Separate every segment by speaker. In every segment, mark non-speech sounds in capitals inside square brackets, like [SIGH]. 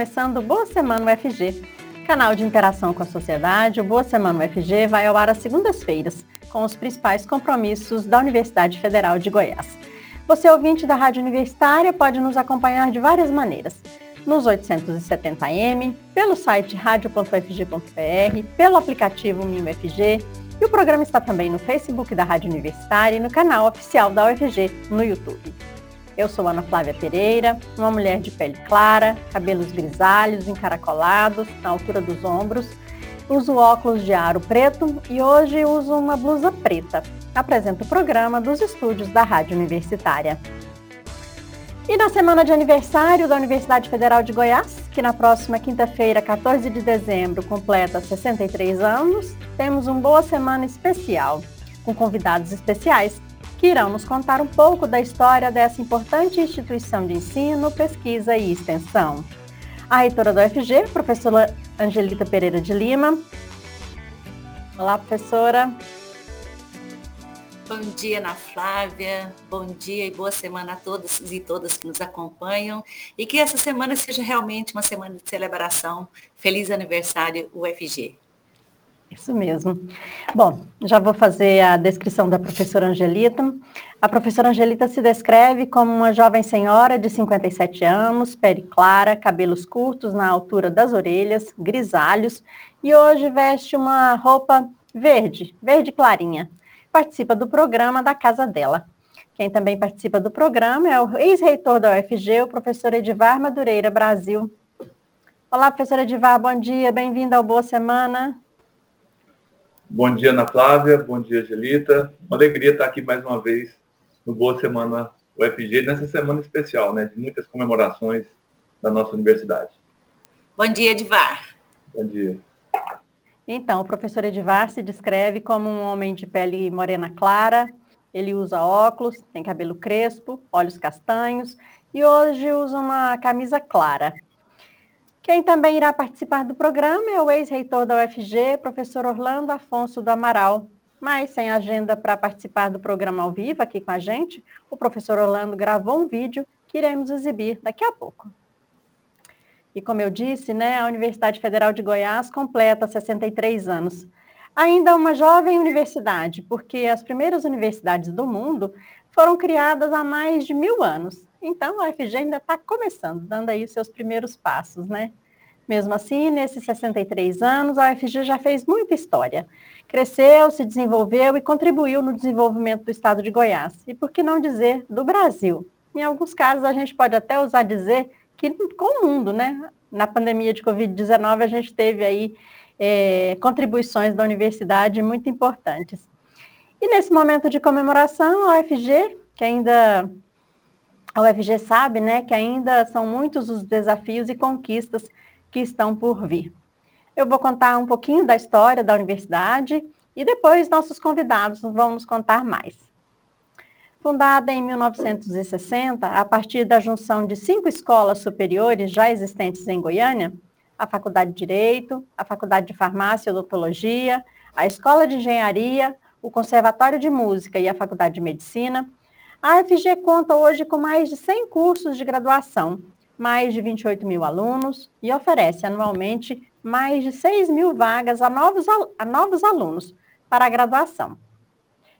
Speaker 1: Começando Boa Semana UFG, canal de interação com a sociedade. O Boa Semana UFG vai ao ar às segundas-feiras, com os principais compromissos da Universidade Federal de Goiás. Você, ouvinte da Rádio Universitária, pode nos acompanhar de várias maneiras. Nos 870M, pelo site radio.ufg.br, pelo aplicativo MinUFG, e o programa está também no Facebook da Rádio Universitária e no canal oficial da UFG no YouTube. Eu sou Ana Flávia Pereira, uma mulher de pele clara, cabelos grisalhos, encaracolados, na altura dos ombros. Uso óculos de aro preto e hoje uso uma blusa preta. Apresento o programa dos estúdios da Rádio Universitária. E na semana de aniversário da Universidade Federal de Goiás, que na próxima quinta-feira, 14 de dezembro, completa 63 anos, temos um Boa Semana especial, com convidados especiais que irão nos contar um pouco da história dessa importante instituição de ensino, pesquisa e extensão. A reitora da UFG, professora Angelita Pereira de Lima. Olá, professora.
Speaker 2: Bom dia, Ana Flávia. Bom dia e boa semana a todos e todas que nos acompanham. E que essa semana seja realmente uma semana de celebração. Feliz aniversário, UFG.
Speaker 1: Isso mesmo. Bom, já vou fazer a descrição da professora Angelita. A professora Angelita se descreve como uma jovem senhora de 57 anos, pele clara, cabelos curtos na altura das orelhas, grisalhos, e hoje veste uma roupa verde, verde clarinha. Participa do programa da casa dela. Quem também participa do programa é o ex-reitor da UFG, o professor Edivar Madureira Brasil. Olá, professora Edivar, bom dia, bem-vinda ao Boa Semana.
Speaker 3: Bom dia, Ana Flávia. Bom dia, Angelita. Uma alegria estar aqui mais uma vez no Boa Semana UFG, nessa semana especial, né? De muitas comemorações da nossa universidade.
Speaker 2: Bom dia, Edivar.
Speaker 3: Bom dia.
Speaker 1: Então, o professor Edivar se descreve como um homem de pele morena clara, ele usa óculos, tem cabelo crespo, olhos castanhos e hoje usa uma camisa clara. Quem também irá participar do programa é o ex-reitor da UFG, professor Orlando Afonso do Amaral. Mas sem agenda para participar do programa ao vivo aqui com a gente, o professor Orlando gravou um vídeo que iremos exibir daqui a pouco. E como eu disse, né, a Universidade Federal de Goiás completa 63 anos. Ainda uma jovem universidade, porque as primeiras universidades do mundo foram criadas há mais de mil anos. Então, a UFG ainda está começando, dando aí seus primeiros passos, né? Mesmo assim, nesses 63 anos, a UFG já fez muita história. Cresceu, se desenvolveu e contribuiu no desenvolvimento do estado de Goiás. E por que não dizer do Brasil? Em alguns casos, a gente pode até usar dizer que com o mundo, né? Na pandemia de Covid-19, a gente teve aí é, contribuições da universidade muito importantes. E nesse momento de comemoração, a UFG, que ainda a UFG sabe né, que ainda são muitos os desafios e conquistas que estão por vir. Eu vou contar um pouquinho da história da universidade e depois nossos convidados vão nos contar mais. Fundada em 1960, a partir da junção de cinco escolas superiores já existentes em Goiânia, a Faculdade de Direito, a Faculdade de Farmácia e Odontologia, a Escola de Engenharia, o Conservatório de Música e a Faculdade de Medicina, a UFG conta hoje com mais de 100 cursos de graduação, mais de 28 mil alunos e oferece anualmente mais de 6 mil vagas a novos, a novos alunos para a graduação.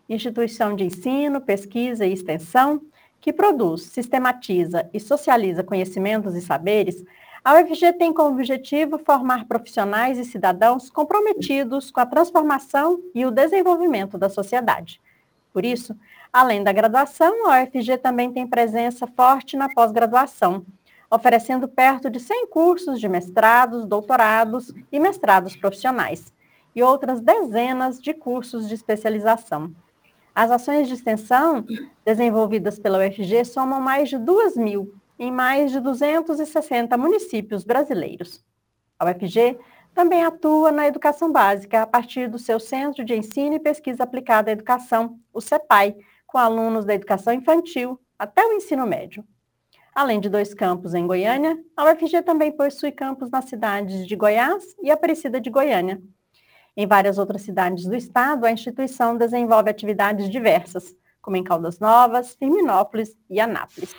Speaker 1: Instituição de ensino, pesquisa e extensão que produz, sistematiza e socializa conhecimentos e saberes, a UFG tem como objetivo formar profissionais e cidadãos comprometidos com a transformação e o desenvolvimento da sociedade. Por isso, Além da graduação, a UFG também tem presença forte na pós-graduação, oferecendo perto de 100 cursos de mestrados, doutorados e mestrados profissionais, e outras dezenas de cursos de especialização. As ações de extensão desenvolvidas pela UFG somam mais de 2 mil em mais de 260 municípios brasileiros. A UFG também atua na educação básica a partir do seu Centro de Ensino e Pesquisa Aplicada à Educação, o CEPAI, com alunos da educação infantil até o ensino médio. Além de dois campos em Goiânia, a UFG também possui campos nas cidades de Goiás e Aparecida de Goiânia. Em várias outras cidades do estado, a instituição desenvolve atividades diversas, como em Caldas Novas, Firminópolis e Anápolis.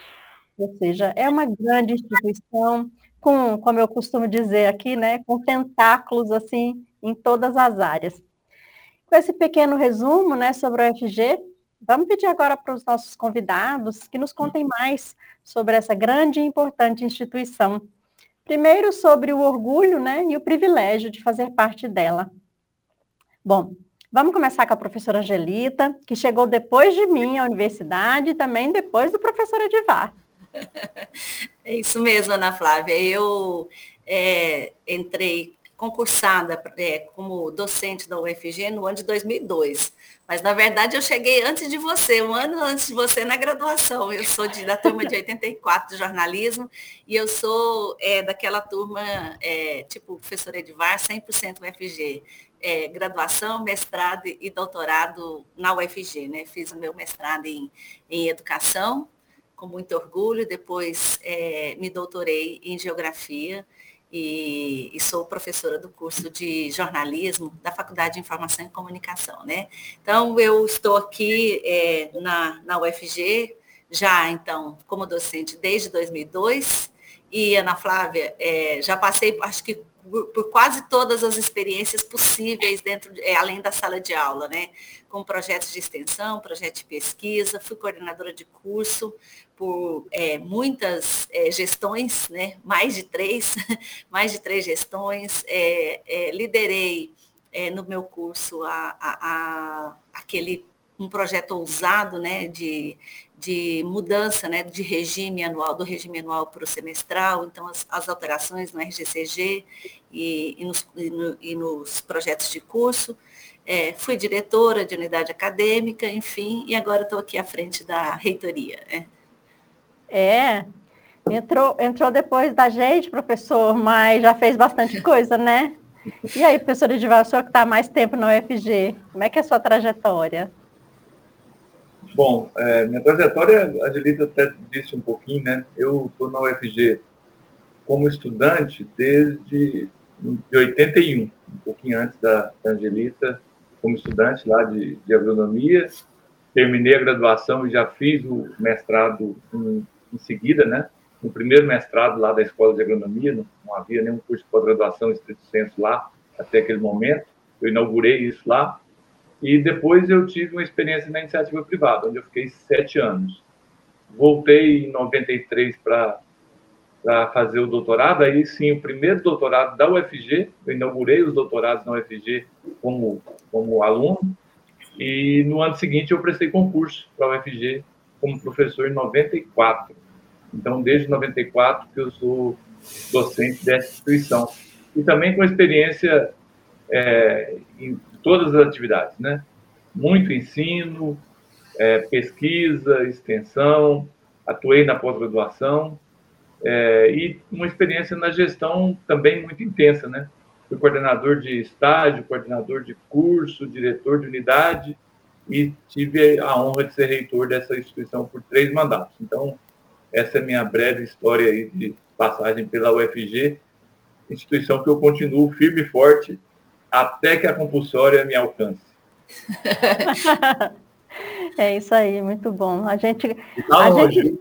Speaker 1: Ou seja, é uma grande instituição com, como eu costumo dizer aqui, né, com tentáculos assim em todas as áreas. Com esse pequeno resumo, né, sobre o UFG, vamos pedir agora para os nossos convidados que nos contem mais sobre essa grande e importante instituição. Primeiro sobre o orgulho, né, e o privilégio de fazer parte dela. Bom, vamos começar com a professora Angelita, que chegou depois de mim à universidade e também depois do professor Edivar. [LAUGHS]
Speaker 2: É isso mesmo, Ana Flávia. Eu é, entrei concursada é, como docente da UFG no ano de 2002. Mas, na verdade, eu cheguei antes de você, um ano antes de você na graduação. Eu sou de, da turma de 84 de jornalismo e eu sou é, daquela turma, é, tipo professor Edvar, 100% UFG. É, graduação, mestrado e doutorado na UFG, né? Fiz o meu mestrado em, em educação com muito orgulho, depois é, me doutorei em geografia e, e, sou professora do curso de jornalismo da Faculdade de Informação e Comunicação, né? Então, eu estou aqui é, na, na UFG, já então, como docente desde 2002, e Ana Flávia, é, já passei, acho que por, por, quase todas as experiências possíveis dentro, de, é, além da sala de aula, né? Com projetos de extensão, projeto de pesquisa, fui coordenadora de curso por é, muitas é, gestões, né? Mais de três, [LAUGHS] mais de três gestões, é, é, liderei é, no meu curso a, a, a, aquele um projeto ousado, né? De de mudança né, de regime anual, do regime anual para o semestral, então as, as alterações no RGCG e, e, nos, e, no, e nos, projetos de curso. É, fui diretora de unidade acadêmica, enfim, e agora estou aqui à frente da reitoria. Né?
Speaker 1: É, entrou, entrou depois da gente, professor, mas já fez bastante [LAUGHS] coisa, né? E aí, professor Edivar, o senhor que está mais tempo na UFG, como é que é a sua trajetória?
Speaker 3: Bom, é, minha trajetória, a Angelita até disse um pouquinho, né? Eu estou na UFG como estudante desde de 81, um pouquinho antes da, da Angelita, como estudante lá de, de agronomia. Terminei a graduação e já fiz o mestrado em, em seguida, né? No primeiro mestrado lá da Escola de Agronomia, não, não havia nenhum curso de pós-graduação estrito senso lá até aquele momento. Eu inaugurei isso lá e depois eu tive uma experiência na iniciativa privada, onde eu fiquei sete anos. Voltei em 93 para fazer o doutorado, aí sim, o primeiro doutorado da UFG, eu inaugurei os doutorados na UFG como, como aluno, e no ano seguinte eu prestei concurso para a UFG como professor em 94. Então, desde 94 que eu sou docente dessa instituição. E também com experiência é, em todas as atividades, né? Muito ensino, é, pesquisa, extensão, atuei na pós-graduação é, e uma experiência na gestão também muito intensa, né? Fui coordenador de estágio, coordenador de curso, diretor de unidade e tive a honra de ser reitor dessa instituição por três mandatos. Então, essa é a minha breve história aí de passagem pela UFG, instituição que eu continuo firme e forte até que a compulsória me alcance. [LAUGHS]
Speaker 1: é isso aí, muito bom. A gente, a gente,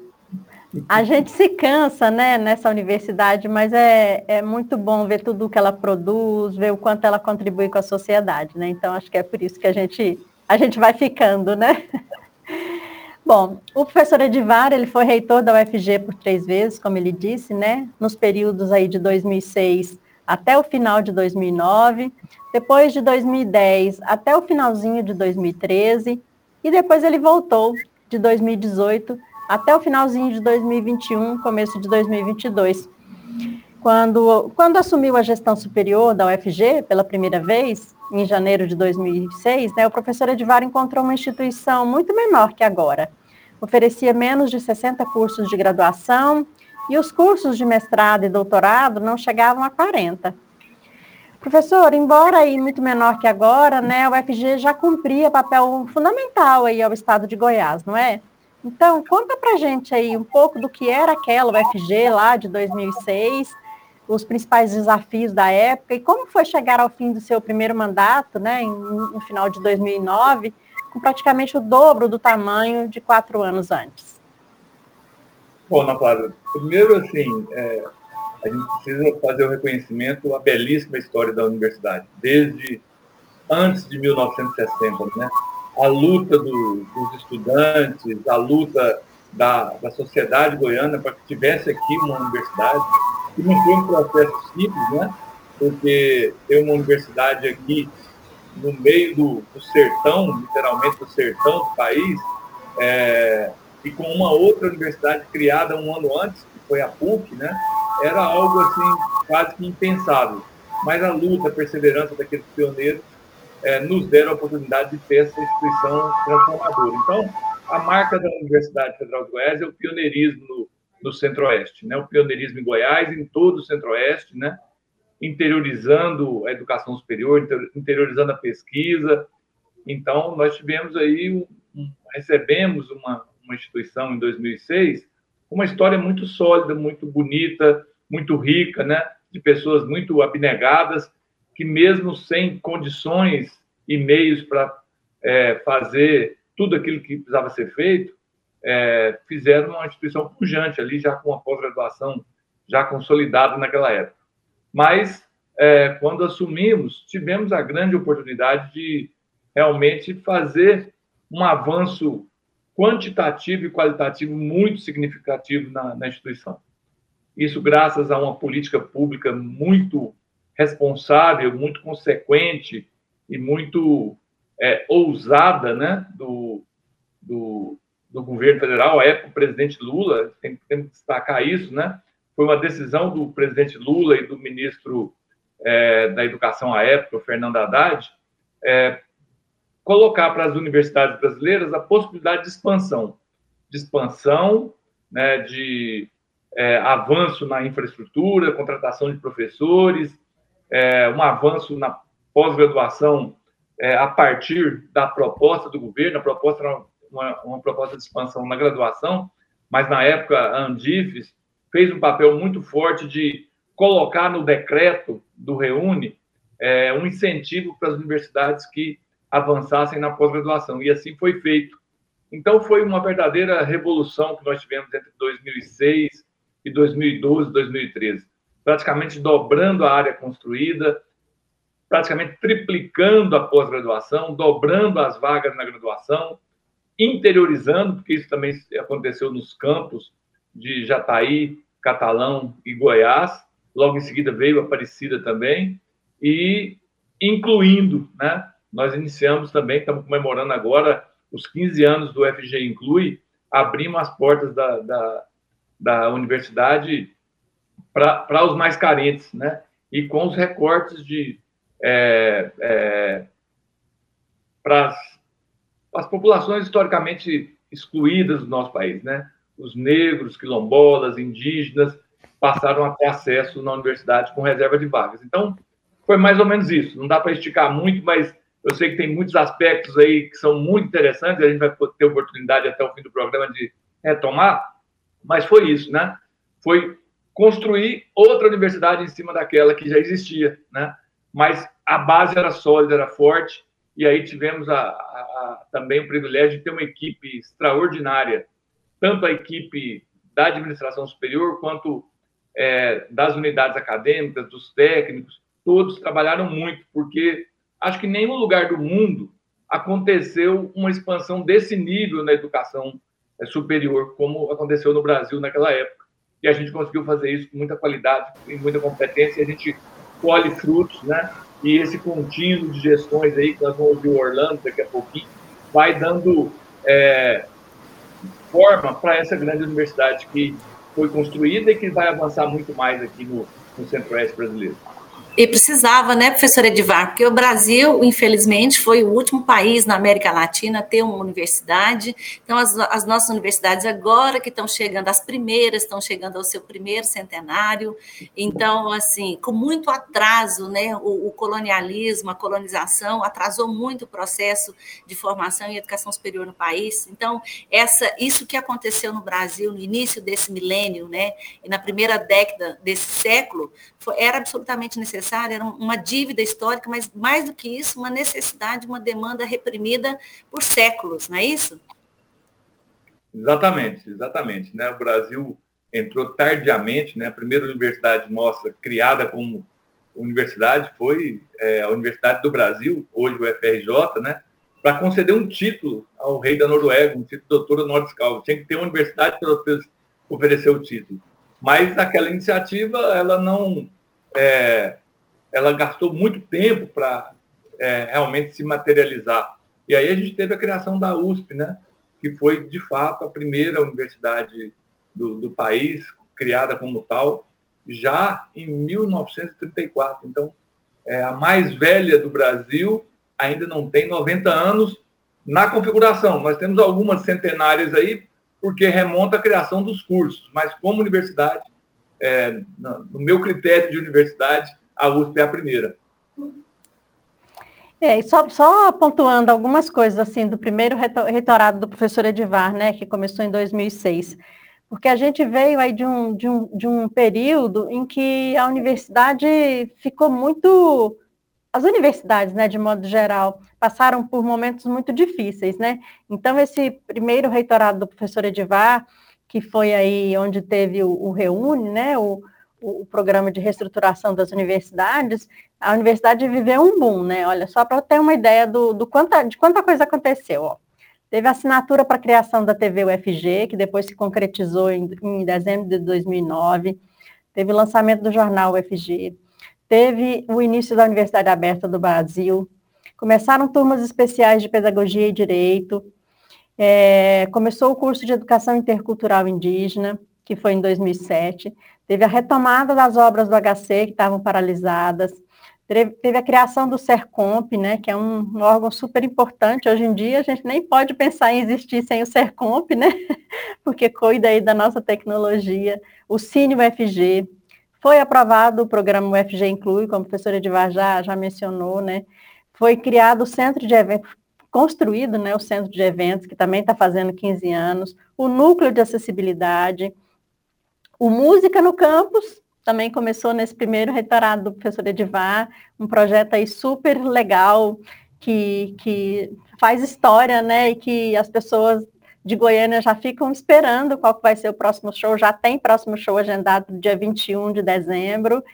Speaker 1: a gente se cansa, né, nessa universidade, mas é, é muito bom ver tudo o que ela produz, ver o quanto ela contribui com a sociedade, né? Então acho que é por isso que a gente a gente vai ficando, né? [LAUGHS] Bom, o professor Edivar, ele foi reitor da UFG por três vezes, como ele disse, né? Nos períodos aí de 2006 até o final de 2009, depois de 2010 até o finalzinho de 2013, e depois ele voltou de 2018 até o finalzinho de 2021, começo de 2022. Quando, quando assumiu a gestão superior da UFG pela primeira vez, em janeiro de 2006, né, o professor Edivar encontrou uma instituição muito menor que agora. Oferecia menos de 60 cursos de graduação e os cursos de mestrado e doutorado não chegavam a 40. Professor, embora aí muito menor que agora, né, o UFG já cumpria papel fundamental aí ao estado de Goiás, não é? Então, conta pra gente aí um pouco do que era aquela UFG lá de 2006, os principais desafios da época e como foi chegar ao fim do seu primeiro mandato, né, no final de 2009, com praticamente o dobro do tamanho de quatro anos antes.
Speaker 3: Bom, Ana Clara, primeiro, assim, é, a gente precisa fazer o reconhecimento à belíssima história da universidade, desde antes de 1960, né? A luta do, dos estudantes, a luta da, da sociedade goiana para que tivesse aqui uma universidade, que não foi um processo simples, né? Porque ter uma universidade aqui no meio do, do sertão, literalmente do sertão do país, é, e com uma outra universidade criada um ano antes, que foi a PUC, né? era algo assim quase que impensável. Mas a luta, a perseverança daqueles pioneiros é, nos deram a oportunidade de ter essa instituição transformadora. Então, a marca da Universidade Federal de Goiás é o pioneirismo no, no Centro-Oeste, né? o pioneirismo em Goiás, em todo o Centro-Oeste, né? interiorizando a educação superior, interiorizando a pesquisa. Então, nós tivemos aí, um, um, recebemos uma, uma instituição em 2006, uma história muito sólida, muito bonita, muito rica, né? de pessoas muito abnegadas, que mesmo sem condições e meios para é, fazer tudo aquilo que precisava ser feito, é, fizeram uma instituição pujante ali, já com a pós-graduação já consolidada naquela época. Mas, é, quando assumimos, tivemos a grande oportunidade de realmente fazer um avanço quantitativo e qualitativo muito significativo na, na instituição. Isso graças a uma política pública muito responsável, muito consequente e muito é, ousada né, do, do, do, governo federal, a época o presidente Lula, tem, tem, que destacar isso, né? Foi uma decisão do presidente Lula e do ministro é, da Educação à época, o Fernando Haddad, é, colocar para as universidades brasileiras a possibilidade de expansão, de expansão, né, de é, avanço na infraestrutura, contratação de professores, é, um avanço na pós-graduação é, a partir da proposta do governo. A proposta era uma, uma, proposta de expansão na graduação, mas na época a Andifes fez um papel muito forte de colocar no decreto do Reúne é, um incentivo para as universidades que avançassem na pós-graduação. E assim foi feito. Então, foi uma verdadeira revolução que nós tivemos entre 2006 e 2012, 2013, praticamente dobrando a área construída, praticamente triplicando a pós-graduação, dobrando as vagas na graduação, interiorizando, porque isso também aconteceu nos campos de Jataí, Catalão e Goiás. Logo em seguida veio Aparecida também, e incluindo, né? Nós iniciamos também, estamos comemorando agora os 15 anos do FG Inclui, abrimos as portas da, da da universidade para os mais carentes, né? E com os recortes de é, é, para as populações historicamente excluídas do nosso país, né? Os negros, quilombolas, indígenas passaram a ter acesso na universidade com reserva de vagas. Então, foi mais ou menos isso. Não dá para esticar muito, mas eu sei que tem muitos aspectos aí que são muito interessantes. A gente vai ter oportunidade até o fim do programa de retomar. Mas foi isso, né? Foi construir outra universidade em cima daquela que já existia, né? Mas a base era sólida, era forte, e aí tivemos a, a, a, também o privilégio de ter uma equipe extraordinária, tanto a equipe da administração superior quanto é, das unidades acadêmicas, dos técnicos, todos trabalharam muito, porque acho que em nenhum lugar do mundo aconteceu uma expansão desse nível na educação é superior, como aconteceu no Brasil naquela época. E a gente conseguiu fazer isso com muita qualidade, com muita competência, e a gente colhe frutos, né? E esse contínuo de gestões aí, que nós vamos ouvir o Orlando daqui a pouquinho, vai dando é, forma para essa grande universidade que foi construída e que vai avançar muito mais aqui no, no Centro-Oeste brasileiro.
Speaker 2: E precisava, né, professora Edivar? Porque o Brasil, infelizmente, foi o último país na América Latina a ter uma universidade. Então, as, as nossas universidades agora que estão chegando, as primeiras estão chegando ao seu primeiro centenário. Então, assim, com muito atraso, né, o, o colonialismo, a colonização atrasou muito o processo de formação e educação superior no país. Então, essa, isso que aconteceu no Brasil no início desse milênio, né, e na primeira década desse século, era absolutamente necessário, era uma dívida histórica, mas mais do que isso, uma necessidade, uma demanda reprimida por séculos, não é isso?
Speaker 3: Exatamente, exatamente. Né? O Brasil entrou tardiamente, né? a primeira universidade nossa criada como universidade foi é, a Universidade do Brasil, hoje o FRJ, né? para conceder um título ao rei da Noruega, um título de doutor honoris causa. Tinha que ter uma universidade para oferecer o título. Mas aquela iniciativa, ela não, é, ela gastou muito tempo para é, realmente se materializar. E aí a gente teve a criação da USP, né? que foi, de fato, a primeira universidade do, do país, criada como tal, já em 1934. Então, é a mais velha do Brasil, ainda não tem 90 anos na configuração. Nós temos algumas centenárias aí, porque remonta a criação dos cursos, mas como universidade, é, no meu critério de universidade, a USP é a primeira.
Speaker 1: É, e só, só pontuando algumas coisas assim do primeiro reitorado do professor Edivar, né, que começou em 2006, porque a gente veio aí de um, de um, de um período em que a universidade ficou muito as universidades, né, de modo geral, passaram por momentos muito difíceis, né? Então, esse primeiro reitorado do professor Edivar, que foi aí onde teve o, o Reúne, né, o, o, programa de reestruturação das universidades, a universidade viveu um boom, né? Olha, só para ter uma ideia do, do quanta, de quanta coisa aconteceu, ó. Teve assinatura para a criação da TV UFG, que depois se concretizou em, em dezembro de 2009. Teve o lançamento do jornal UFG teve o início da Universidade Aberta do Brasil, começaram turmas especiais de pedagogia e direito, é, começou o curso de educação intercultural indígena, que foi em 2007, teve a retomada das obras do HC, que estavam paralisadas, teve, a criação do SERCOMP, né, que é um, um, órgão super importante, hoje em dia a gente nem pode pensar em existir sem o SERCOMP, né, [LAUGHS] porque cuida aí da nossa tecnologia, o Cine UFG, foi aprovado o programa UFG Inclui, como a professora Edivar já, já mencionou, né? Foi criado o centro de eventos, construído né, o centro de eventos, que também está fazendo 15 anos, o núcleo de acessibilidade, o Música no Campus, também começou nesse primeiro reitorado do professor Edivar, um projeto aí super legal, que, que faz história, né, e que as pessoas de Goiânia já ficam esperando qual vai ser o próximo show, já tem próximo show agendado dia 21 de dezembro.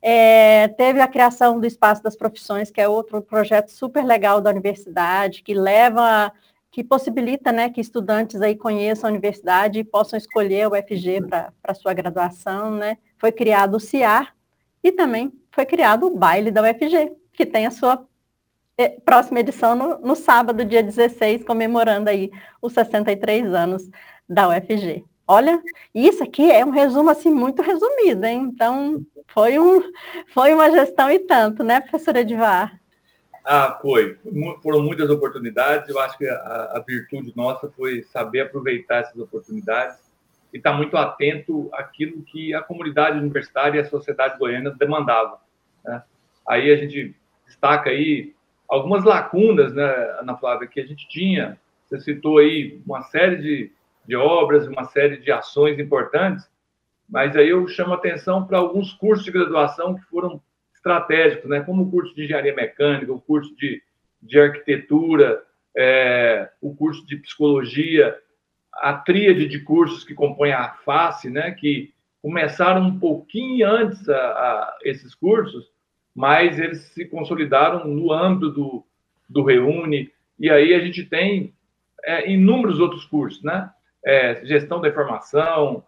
Speaker 1: É, teve a criação do Espaço das Profissões, que é outro projeto super legal da universidade, que leva, que possibilita né, que estudantes aí conheçam a universidade e possam escolher o UFG para sua graduação. Né? Foi criado o CIAR e também foi criado o baile da UFG, que tem a sua próxima edição no, no, sábado, dia 16, comemorando aí os 63 anos da UFG. Olha, isso aqui é um resumo assim muito resumido, hein? Então, foi, um, foi uma gestão e tanto, né, professora Edivar?
Speaker 3: Ah, foi. Foram muitas oportunidades. Eu acho que a, a virtude nossa foi saber aproveitar essas oportunidades e estar muito atento àquilo que a comunidade universitária e a sociedade goiana demandavam. Né? Aí a gente destaca aí algumas lacunas, né, Ana Flávia, que a gente tinha. Você citou aí uma série de, de obras, uma série de ações importantes, mas aí eu chamo atenção para alguns cursos de graduação que foram estratégicos, né, como o curso de engenharia mecânica, o curso de, de arquitetura, é, o curso de psicologia, a tríade de cursos que compõem a face, né, que começaram um pouquinho antes a, a esses cursos, mas eles se consolidaram no âmbito do, do Reúne, e aí a gente tem é, inúmeros outros cursos, né? É, gestão da informação,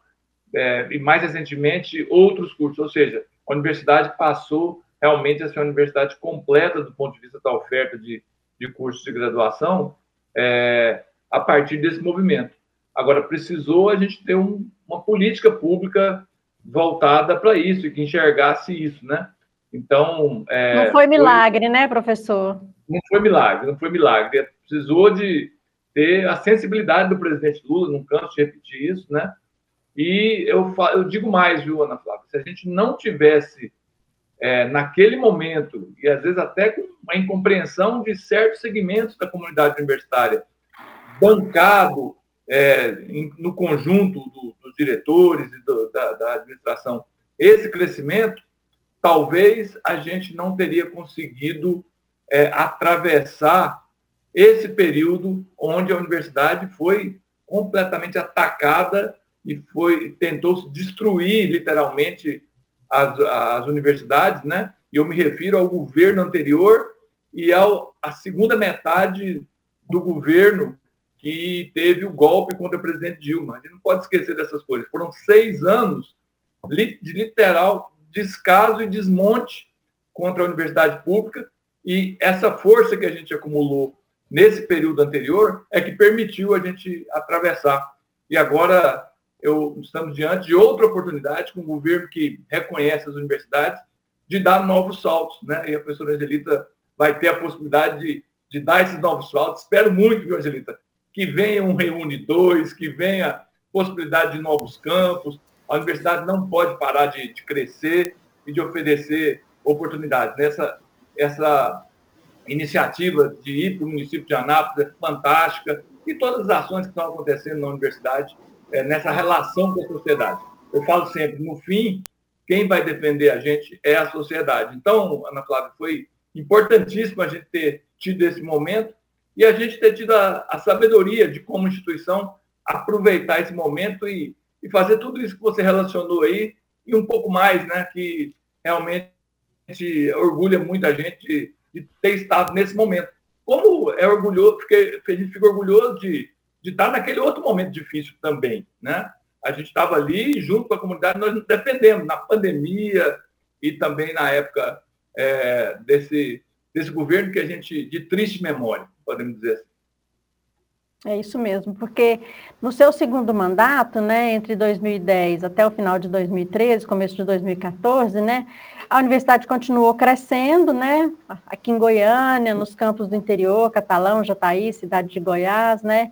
Speaker 3: é, e mais recentemente outros cursos, ou seja, a universidade passou realmente a ser uma universidade completa do ponto de vista da oferta de, de cursos de graduação é, a partir desse movimento. Agora, precisou a gente ter um, uma política pública voltada para isso e que enxergasse isso, né?
Speaker 1: Então. É, não foi milagre, foi, né, professor?
Speaker 3: Não foi milagre, não foi milagre. Precisou de ter a sensibilidade do presidente Lula, não canso de repetir isso, né? E eu, eu digo mais, viu, Ana Flávia? Se a gente não tivesse, é, naquele momento, e às vezes até com uma incompreensão de certos segmentos da comunidade universitária, bancado é, em, no conjunto do, dos diretores e do, da, da administração esse crescimento, talvez a gente não teria conseguido é, atravessar esse período onde a universidade foi completamente atacada e foi tentou destruir literalmente as, as universidades, né? E eu me refiro ao governo anterior e ao a segunda metade do governo que teve o golpe contra o presidente Dilma. A gente não pode esquecer dessas coisas. Foram seis anos de literal descaso e desmonte contra a universidade pública e essa força que a gente acumulou nesse período anterior é que permitiu a gente atravessar. E agora eu, estamos diante de outra oportunidade com um governo que reconhece as universidades de dar novos saltos, né? E a professora Angelita vai ter a possibilidade de, de dar esses novos saltos. Espero muito, viu, Angelita, que venha um Reúne 2, que venha possibilidade de novos campos. A universidade não pode parar de, de crescer e de oferecer oportunidades. Essa, essa iniciativa de ir para o município de Anápolis é fantástica e todas as ações que estão acontecendo na universidade é, nessa relação com a sociedade. Eu falo sempre, no fim, quem vai defender a gente é a sociedade. Então, Ana Flávia, foi importantíssimo a gente ter tido esse momento e a gente ter tido a, a sabedoria de, como instituição, aproveitar esse momento e, e fazer tudo isso que você relacionou aí e um pouco mais, né, que realmente orgulha muita gente de ter estado nesse momento. Como é orgulhoso, porque a gente fica orgulhoso de, de estar naquele outro momento difícil também, né? A gente estava ali junto com a comunidade, nós nos defendemos na pandemia e também na época é, desse, desse governo que a gente, de triste memória, podemos dizer assim.
Speaker 1: É isso mesmo, porque no seu segundo mandato, né, entre 2010 até o final de 2013, começo de 2014, né, a universidade continuou crescendo, né, aqui em Goiânia, nos campos do interior, Catalão, Jataí, cidade de Goiás, né,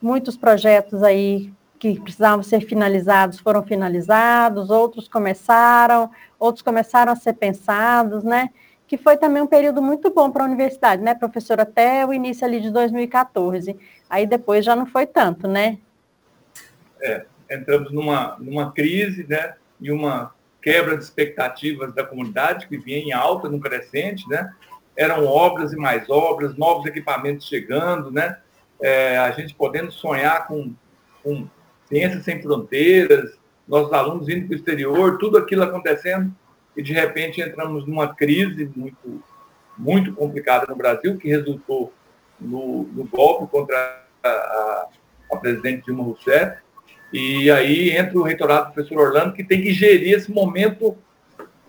Speaker 1: muitos projetos aí que precisavam ser finalizados foram finalizados, outros começaram, outros começaram a ser pensados, né, que foi também um período muito bom para a universidade, né, professor, até o início ali de 2014. Aí depois já não foi tanto, né?
Speaker 3: É, entramos numa, numa crise, né? E uma quebra de expectativas da comunidade que vinha em alta, no crescente, né? Eram obras e mais obras, novos equipamentos chegando, né? É, a gente podendo sonhar com, com ciência sem fronteiras, nossos alunos indo para o exterior, tudo aquilo acontecendo e de repente entramos numa crise muito muito complicada no Brasil que resultou no, no golpe contra a, a presidente Dilma Rousseff, e aí entra o reitorado do professor Orlando, que tem que gerir esse momento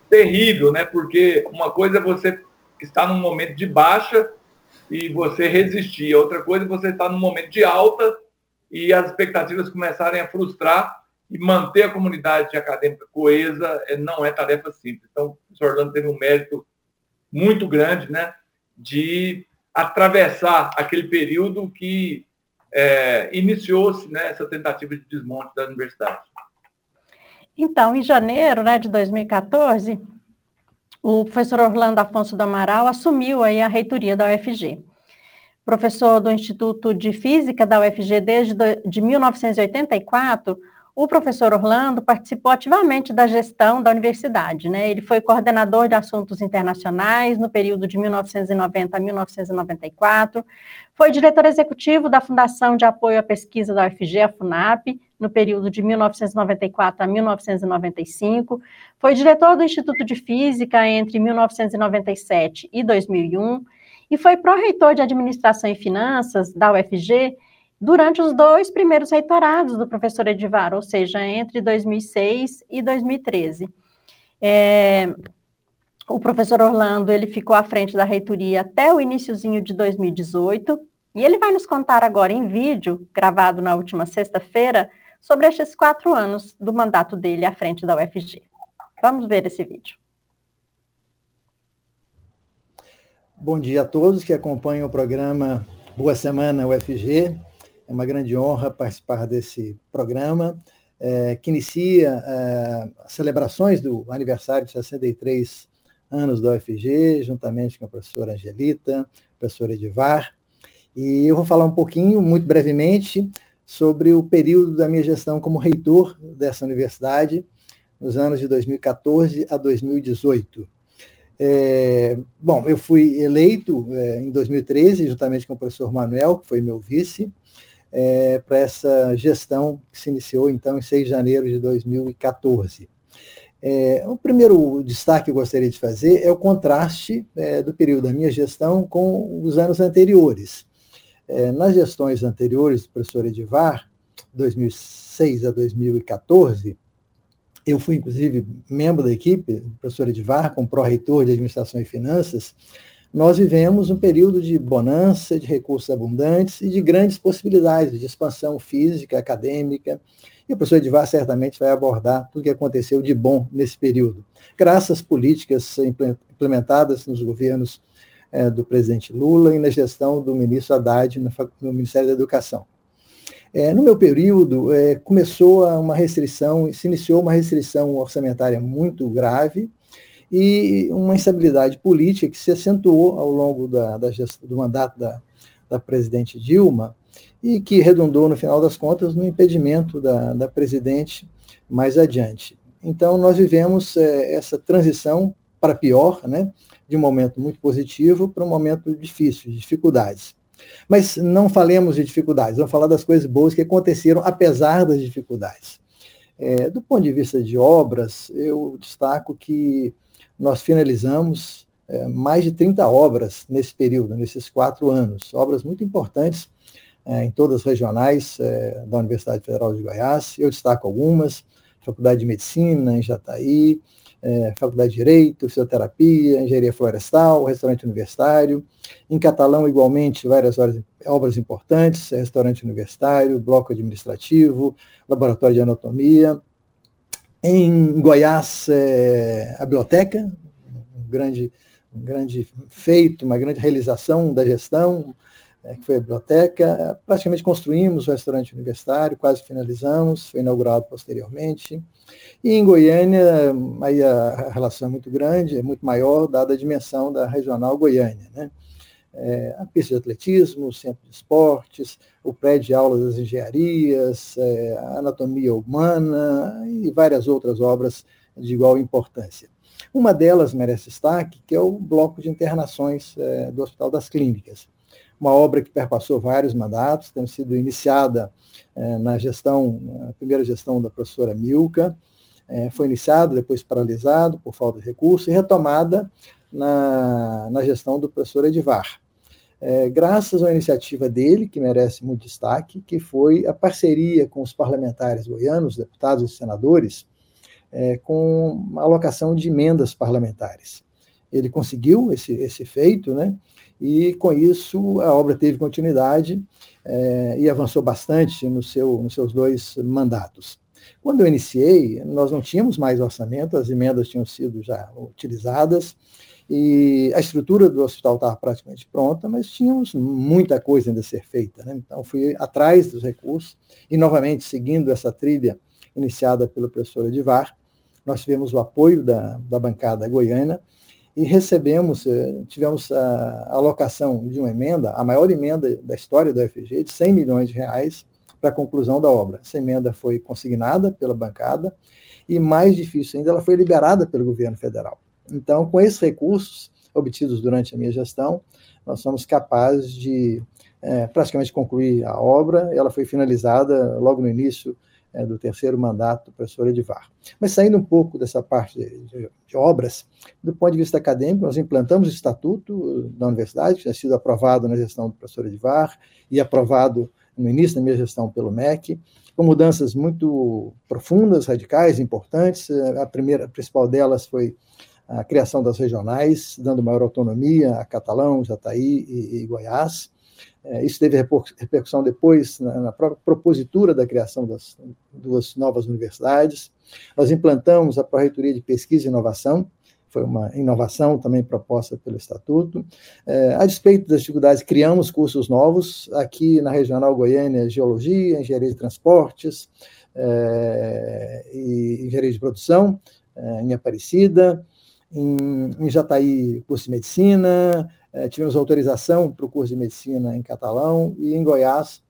Speaker 3: terrível, né? Porque uma coisa é você estar num momento de baixa e você resistir, outra coisa é você estar num momento de alta e as expectativas começarem a frustrar e manter a comunidade acadêmica coesa é, não é tarefa simples. Então, o professor Orlando teve um mérito muito grande, né? De atravessar aquele período que é, iniciou-se né, essa tentativa de desmonte da universidade.
Speaker 1: Então, em janeiro né, de 2014, o professor Orlando Afonso do Amaral assumiu aí a reitoria da UFG. Professor do Instituto de Física da UFG desde de 1984, o professor Orlando participou ativamente da gestão da universidade. Né? Ele foi coordenador de assuntos internacionais no período de 1990 a 1994, foi diretor executivo da Fundação de Apoio à Pesquisa da UFG, a FUNAP, no período de 1994 a 1995, foi diretor do Instituto de Física entre 1997 e 2001, e foi pró-reitor de Administração e Finanças da UFG durante os dois primeiros reitorados do professor Edivar, ou seja, entre 2006 e 2013. É, o professor Orlando, ele ficou à frente da reitoria até o iníciozinho de 2018, e ele vai nos contar agora em vídeo, gravado na última sexta-feira, sobre estes quatro anos do mandato dele à frente da UFG. Vamos ver esse vídeo.
Speaker 4: Bom dia a todos que acompanham o programa Boa Semana UFG. É uma grande honra participar desse programa, é, que inicia é, celebrações do aniversário de 63 anos da UFG, juntamente com a professora Angelita, professora Edivar. E eu vou falar um pouquinho, muito brevemente, sobre o período da minha gestão como reitor dessa universidade, nos anos de 2014 a 2018. É, bom, eu fui eleito é, em 2013, juntamente com o professor Manuel, que foi meu vice, é, para essa gestão que se iniciou, então, em 6 de janeiro de 2014. É, o primeiro destaque que eu gostaria de fazer é o contraste é, do período da minha gestão com os anos anteriores. É, nas gestões anteriores do professor Edivar, 2006 a 2014, eu fui, inclusive, membro da equipe, professor Edvar, como pró-reitor de Administração e Finanças, nós vivemos um período de bonança, de recursos abundantes e de grandes possibilidades de expansão física, acadêmica. E o professor Edvar certamente vai abordar tudo o que aconteceu de bom nesse período, graças às políticas implementadas nos governos é, do presidente Lula e na gestão do ministro Haddad no Ministério da Educação. É, no meu período, é, começou uma restrição, se iniciou uma restrição orçamentária muito grave e uma instabilidade política que se acentuou ao longo da, da gestão, do mandato da, da presidente Dilma e que redundou, no final das contas, no impedimento da, da presidente mais adiante. Então, nós vivemos é, essa transição para pior, né, de um momento muito positivo para um momento difícil, de dificuldades. Mas não falemos de dificuldades, vamos falar das coisas boas que aconteceram apesar das dificuldades. É, do ponto de vista de obras, eu destaco que nós finalizamos é, mais de 30 obras nesse período, nesses quatro anos, obras muito importantes é, em todas as regionais é, da Universidade Federal de Goiás. Eu destaco algumas, Faculdade de Medicina em Jataí, é, Faculdade de Direito, Fisioterapia, Engenharia Florestal, Restaurante Universitário. Em Catalão, igualmente, várias obras importantes, Restaurante Universitário, Bloco Administrativo, Laboratório de Anatomia. Em Goiás, é, a biblioteca, um grande, um grande feito, uma grande realização da gestão, é, que foi a biblioteca. Praticamente construímos o restaurante universitário, quase finalizamos, foi inaugurado posteriormente. E em Goiânia, aí a relação é muito grande, é muito maior, dada a dimensão da regional Goiânia. Né? É, a pista de atletismo, o centro de esportes, o prédio de aulas das engenharias, é, a anatomia humana e várias outras obras de igual importância. Uma delas merece destaque, que é o bloco de internações é, do Hospital das Clínicas. Uma obra que perpassou vários mandatos, tem sido iniciada é, na gestão, na primeira gestão da professora Milka, é, foi iniciado, depois paralisado por falta de recurso, e retomada na, na gestão do professor Edivar. É, graças à iniciativa dele, que merece muito destaque, que foi a parceria com os parlamentares goianos, deputados e senadores, é, com a alocação de emendas parlamentares. Ele conseguiu esse, esse feito, né? e com isso a obra teve continuidade é, e avançou bastante no seu, nos seus dois mandatos. Quando eu iniciei, nós não tínhamos mais orçamento, as emendas tinham sido já utilizadas, e a estrutura do hospital estava praticamente pronta, mas tínhamos muita coisa ainda a ser feita. Né? Então, fui atrás dos recursos, e novamente, seguindo essa trilha iniciada pelo professor Edivar, nós tivemos o apoio da, da bancada goiana, e recebemos, eh, tivemos a alocação de uma emenda, a maior emenda da história do UFG, de 100 milhões de reais, para a conclusão da obra. Essa emenda foi consignada pela bancada e, mais difícil ainda, ela foi liberada pelo governo federal. Então, com esses recursos obtidos durante a minha gestão, nós somos capazes de é, praticamente concluir a obra. Ela foi finalizada logo no início é, do terceiro mandato do professor Edivar. Mas saindo um pouco dessa parte de, de, de, obras, do ponto de vista acadêmico, nós implantamos o estatuto da universidade, que tinha sido aprovado na gestão do professor Edivar e aprovado no início da minha gestão pelo MEC, com mudanças muito profundas, radicais, importantes. A primeira, a principal delas foi a criação das regionais, dando maior autonomia a Catalão, Jataí e, e Goiás. É, isso teve repercussão depois na, na, própria propositura da criação das duas novas universidades. Nós implantamos a Pró-Reitoria de Pesquisa e Inovação, foi uma inovação também proposta pelo Estatuto. É, a despeito das dificuldades, criamos cursos novos aqui na Regional Goiânia, Geologia, Engenharia de Transportes é, e Engenharia de Produção, é, em Aparecida, em, em Jataí, curso de Medicina, é, tivemos autorização para o curso de Medicina em Catalão, e em Goiás,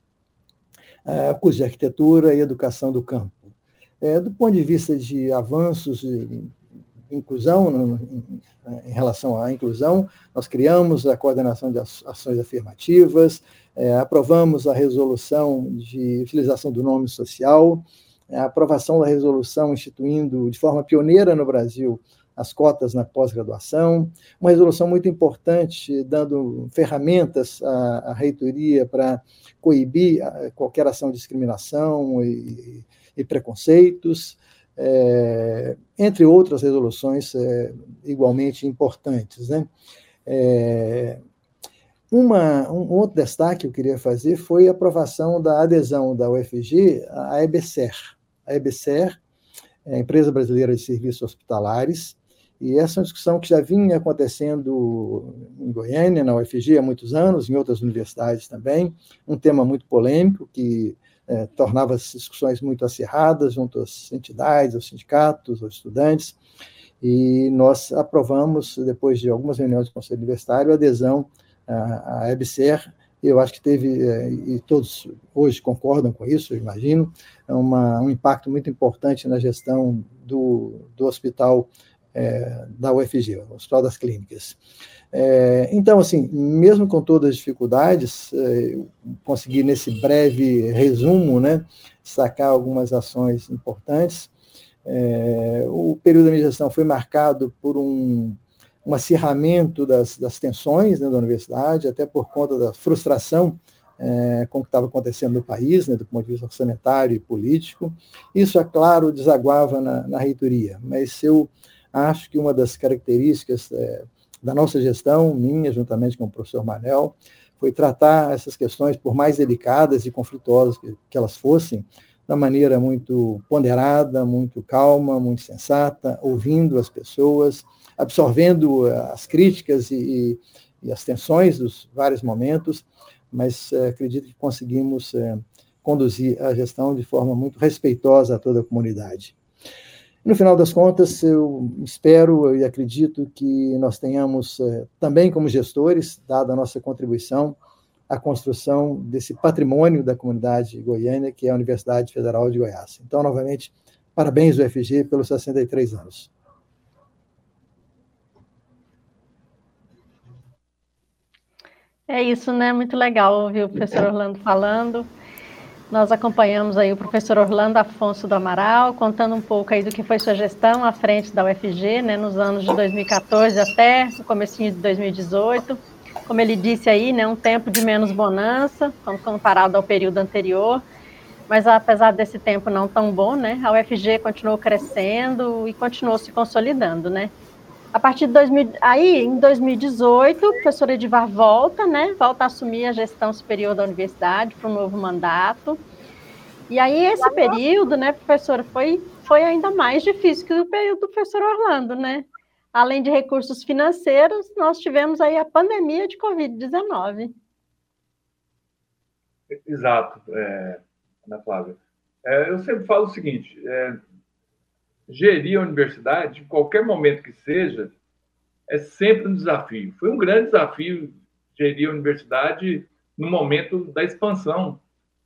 Speaker 4: é, curso de Arquitetura e Educação do Campo. É, do ponto de vista de avanços inclusão, no, em, em, relação à inclusão, nós criamos a coordenação de ações afirmativas, aprovamos a resolução de utilização do nome social, a aprovação da resolução instituindo de forma pioneira no Brasil as cotas na pós-graduação, uma resolução muito importante, dando ferramentas à, à reitoria para coibir qualquer ação de discriminação e, e preconceitos, é, entre outras resoluções é, igualmente importantes. Né? É, uma, um outro destaque que eu queria fazer foi a aprovação da adesão da UFG à EBSER. A EBSER é a Empresa Brasileira de Serviços Hospitalares, e essa é uma discussão que já vinha acontecendo em Goiânia, na UFG, há muitos anos, em outras universidades também, um tema muito polêmico que é, tornava as discussões muito acirradas junto às entidades, aos sindicatos, aos estudantes, e nós aprovamos, depois de algumas reuniões do Conselho Universitário, a adesão à, EBSER, eu acho que teve, é, e todos hoje concordam com isso, eu imagino, uma, um impacto muito importante na gestão do, do hospital é, da UFG, o Hospital das Clínicas. É, então, assim, mesmo com todas as dificuldades, é, consegui nesse breve resumo, né, sacar algumas ações importantes. É, o período da minha gestão foi marcado por um, um acirramento das, das tensões né, da universidade, até por conta da frustração é, com o que estava acontecendo no país, né, do ponto de vista orçamentário e político. Isso, é claro, desaguava na, na reitoria, mas eu acho que uma das características é, da nossa gestão, minha, juntamente com o professor Manel, foi tratar essas questões, por mais delicadas e conflituosas que, que elas fossem, da maneira muito ponderada, muito calma, muito sensata, ouvindo as pessoas, absorvendo eh, as críticas e, e as tensões dos vários momentos, mas é, acredito que conseguimos é, conduzir a gestão de forma muito respeitosa a toda a comunidade. No final das contas, eu espero e acredito que nós tenhamos, eh, também como gestores, dada a nossa contribuição à construção desse patrimônio da comunidade goiana, que é a Universidade Federal de Goiás. Então, novamente, parabéns, UFG, pelos 63 anos.
Speaker 1: É isso, né? Muito legal ouvir o professor Orlando falando. Nós acompanhamos aí o professor Orlando Afonso do Amaral, contando um pouco aí do que foi sua gestão à frente da UFG, né, nos anos de 2014 até o comecinho de 2018. Como ele disse aí, né, um tempo de menos bonança, comparado ao período anterior, mas apesar desse tempo não tão bom, né, a UFG continuou crescendo e continuou se consolidando, né. A partir de 2000, aí, em 2018, o professor Edivar volta, né? Volta a assumir a gestão superior da universidade para um novo mandato. E aí, esse período, né, professora, foi, foi ainda mais difícil que o período do professor Orlando, né? Além de recursos financeiros, nós tivemos aí a pandemia de Covid-19.
Speaker 3: Exato, é, Ana Flávia. É, eu sempre falo o seguinte: é, gerir a universidade, em qualquer momento que seja, é sempre um desafio. Foi um grande desafio gerir a universidade no momento da expansão.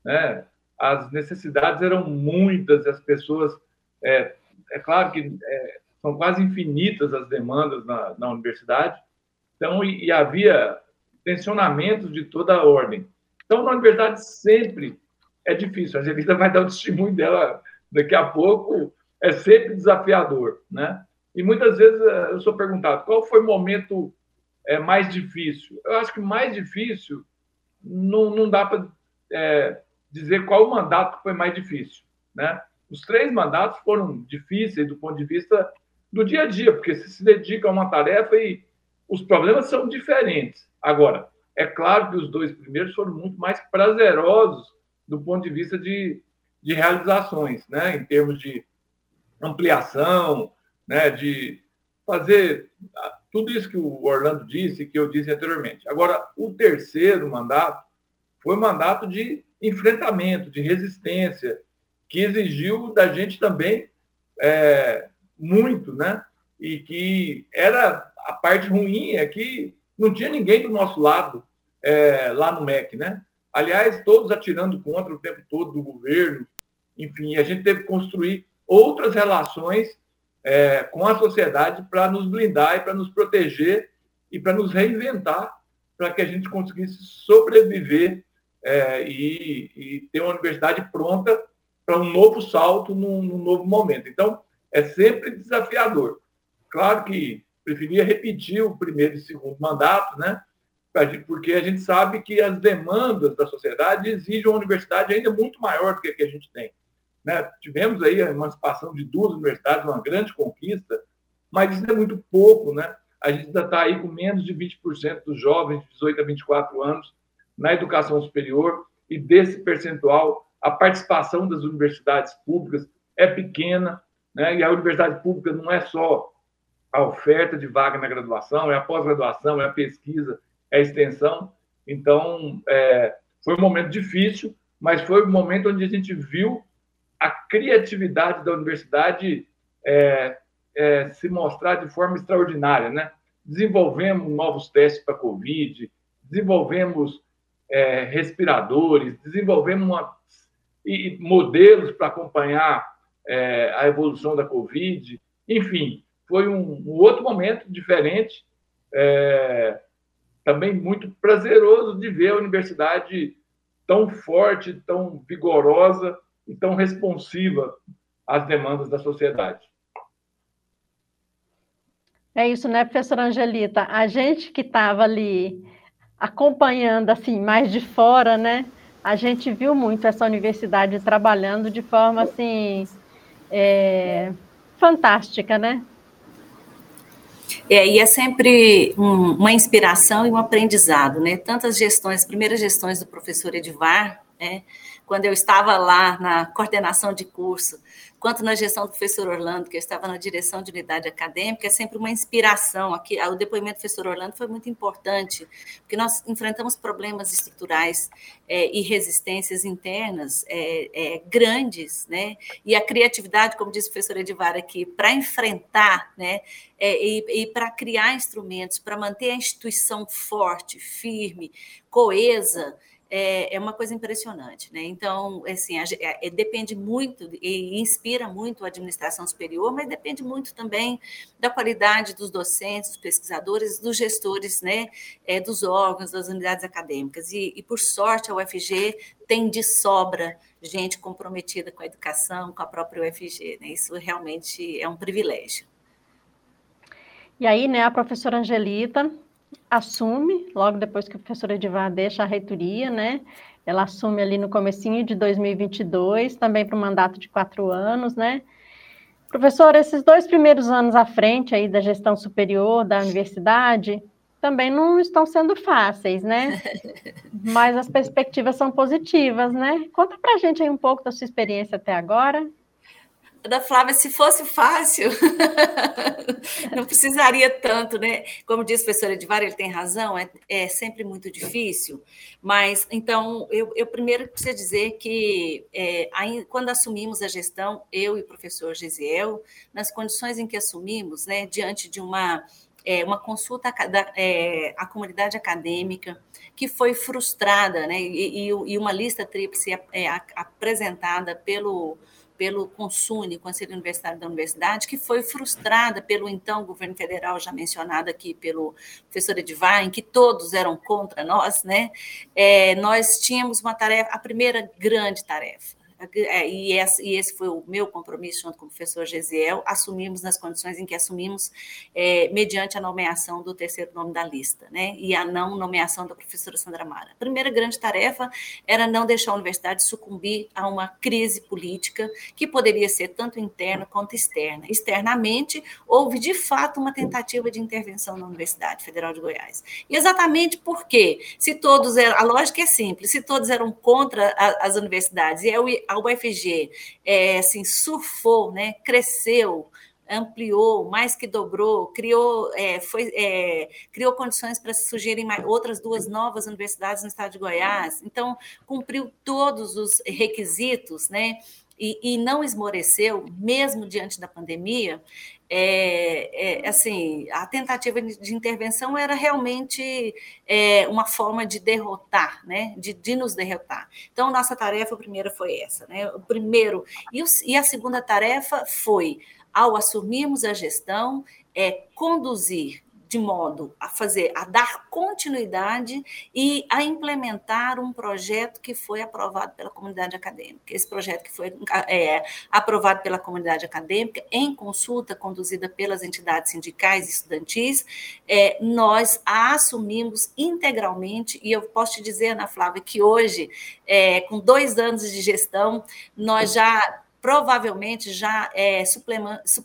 Speaker 3: Né? As necessidades eram muitas, as pessoas. É, é claro que é, são quase infinitas as demandas na, na universidade, então, e, e havia tensionamentos de toda a ordem. Então, na universidade sempre é difícil. A Angelita vai dar o testemunho dela daqui a pouco é sempre desafiador, né? E muitas vezes eh, eu sou perguntado qual foi o momento é, mais difícil. Eu acho que mais difícil não, não dá para é, dizer qual o mandato foi mais difícil, né? Os três mandatos foram difíceis do ponto de vista do dia a dia, porque você se dedica a uma tarefa e os problemas são diferentes. Agora, é claro que os dois primeiros foram muito mais prazerosos do ponto de vista de, de realizações, né? Em termos de ampliação, né, de, fazer tudo isso que o Orlando disse, que eu disse anteriormente. Agora, o terceiro mandato foi um mandato de enfrentamento, de resistência, que exigiu da gente também é, muito, né? E que era a parte ruim é que não tinha ninguém do nosso lado é, lá no MEC, né? Aliás, todos atirando contra o tempo todo do governo, enfim, a gente teve que construir outras relações é, com a sociedade para nos blindar e para nos proteger e para nos reinventar para que a gente conseguisse sobreviver é, e, e, ter uma universidade pronta para um novo salto num, num, novo momento. Então, é sempre desafiador. Claro que preferia repetir o primeiro e segundo mandato, né? porque a gente sabe que as demandas da sociedade exigem uma universidade ainda muito maior do que a que a gente tem. Né? Emancipação aí a emancipação de duas universidades, uma grande conquista, mas isso é muito pouco. Né? A gente ainda está aí com menos de 20% dos jovens de 18 a 24 anos na educação superior, e desse percentual, a participação das universidades públicas é pequena, né? e a universidade pública não é só a oferta de vaga na graduação, é a pós-graduação, é a pesquisa, é a extensão. Então, é, foi um momento difícil, mas foi um momento onde a gente viu a criatividade da universidade é, é, se mostrar de forma extraordinária. Né? Desenvolvemos novos testes para Covid, desenvolvemos é, respiradores, desenvolvemos uma, e, modelos para acompanhar é, a evolução da Covid. Enfim, foi um, um outro momento diferente, é, também muito prazeroso de ver a universidade tão forte, tão vigorosa e tão responsiva às demandas da sociedade.
Speaker 1: É isso, né, professora Angelita? A gente que estava ali acompanhando assim mais de fora, né? A gente viu muito essa universidade trabalhando de forma assim é, fantástica, né?
Speaker 2: É, e é sempre um, uma inspiração e um aprendizado, né? Tantas gestões, primeiras gestões do professor Edivar, né? Quando eu estava lá na coordenação de curso, quanto na gestão do professor Orlando, que eu estava na direção de unidade acadêmica, é sempre uma inspiração. Aqui, o depoimento do professor Orlando foi muito importante, porque nós enfrentamos problemas estruturais é, e resistências internas é, é, grandes, né? E a criatividade, como disse o professor Edivar aqui, para enfrentar, né? É, e, e para criar instrumentos, para manter a instituição forte, firme, coesa, é, é uma coisa impressionante, né? Então, assim, a, a, é, depende muito e inspira muito a administração superior, mas depende muito também da qualidade dos docentes, dos pesquisadores, dos gestores, né? É, dos órgãos, das unidades acadêmicas. E, e, por sorte, a UFG tem de sobra gente comprometida com a educação, com a própria UFG, né? Isso realmente é um privilégio.
Speaker 1: E aí, né, a professora Angelita assume, logo depois que a professora Edivar deixa a reitoria, né? Ela assume ali no comecinho de 2022, também para um mandato de quatro anos, né? Professor, esses dois primeiros anos à frente aí da gestão superior da universidade também não estão sendo fáceis, né? [LAUGHS] Mas as perspectivas são positivas, né? Conta para a gente aí um pouco da sua experiência até agora
Speaker 2: da Flávia, se fosse fácil, [LAUGHS] não precisaria tanto, né? Como disse a professora Edivar, ele tem razão, é, é sempre muito difícil, mas então eu, eu primeiro preciso dizer que é, quando assumimos a gestão, eu e o professor Gisiel, nas condições em que assumimos, né, diante de uma, é, uma consulta da é, a comunidade acadêmica, que foi frustrada, né, e, e uma lista tríplice é, apresentada pelo pelo Consune, Conselho Universitário da Universidade, que foi frustrada pelo então governo federal, já mencionado aqui pelo professor em que todos eram contra nós, né? É, nós tínhamos uma tarefa, a primeira grande tarefa, e, esse, e, esse, foi o meu compromisso junto com o professor Gesiel, assumimos nas condições em que assumimos, é, mediante a nomeação do terceiro nome da lista, né, e a não nomeação da professora Sandra Mara. A primeira grande tarefa era não deixar a universidade sucumbir a uma crise política que poderia ser tanto interna quanto externa. Externamente, houve de fato uma tentativa de intervenção na Universidade Federal de Goiás. E exatamente porque, se todos eram, a lógica é simples, se todos eram contra as universidades, e é o a UFG é, assim, surfou, né, cresceu ampliou, mais que dobrou, criou, é, foi, é, criou condições para surgirem mais, outras duas novas universidades no estado de Goiás. Então, cumpriu todos os requisitos, né? E, e não esmoreceu, mesmo diante da pandemia, é, é, assim, a tentativa de intervenção era realmente é, uma forma de derrotar, né? De, de, nos derrotar. Então, nossa tarefa primeira foi essa, né? O primeiro e, o, e a segunda tarefa foi, ao assumirmos a gestão, é conduzir de modo a fazer, a dar continuidade e a implementar um projeto que foi aprovado pela comunidade acadêmica. Esse projeto que foi é, aprovado pela comunidade acadêmica, em consulta conduzida pelas entidades sindicais e estudantis, é, nós a assumimos integralmente, e eu posso te dizer, Ana Flávia, que hoje, é, com dois anos de gestão, nós já provavelmente já é,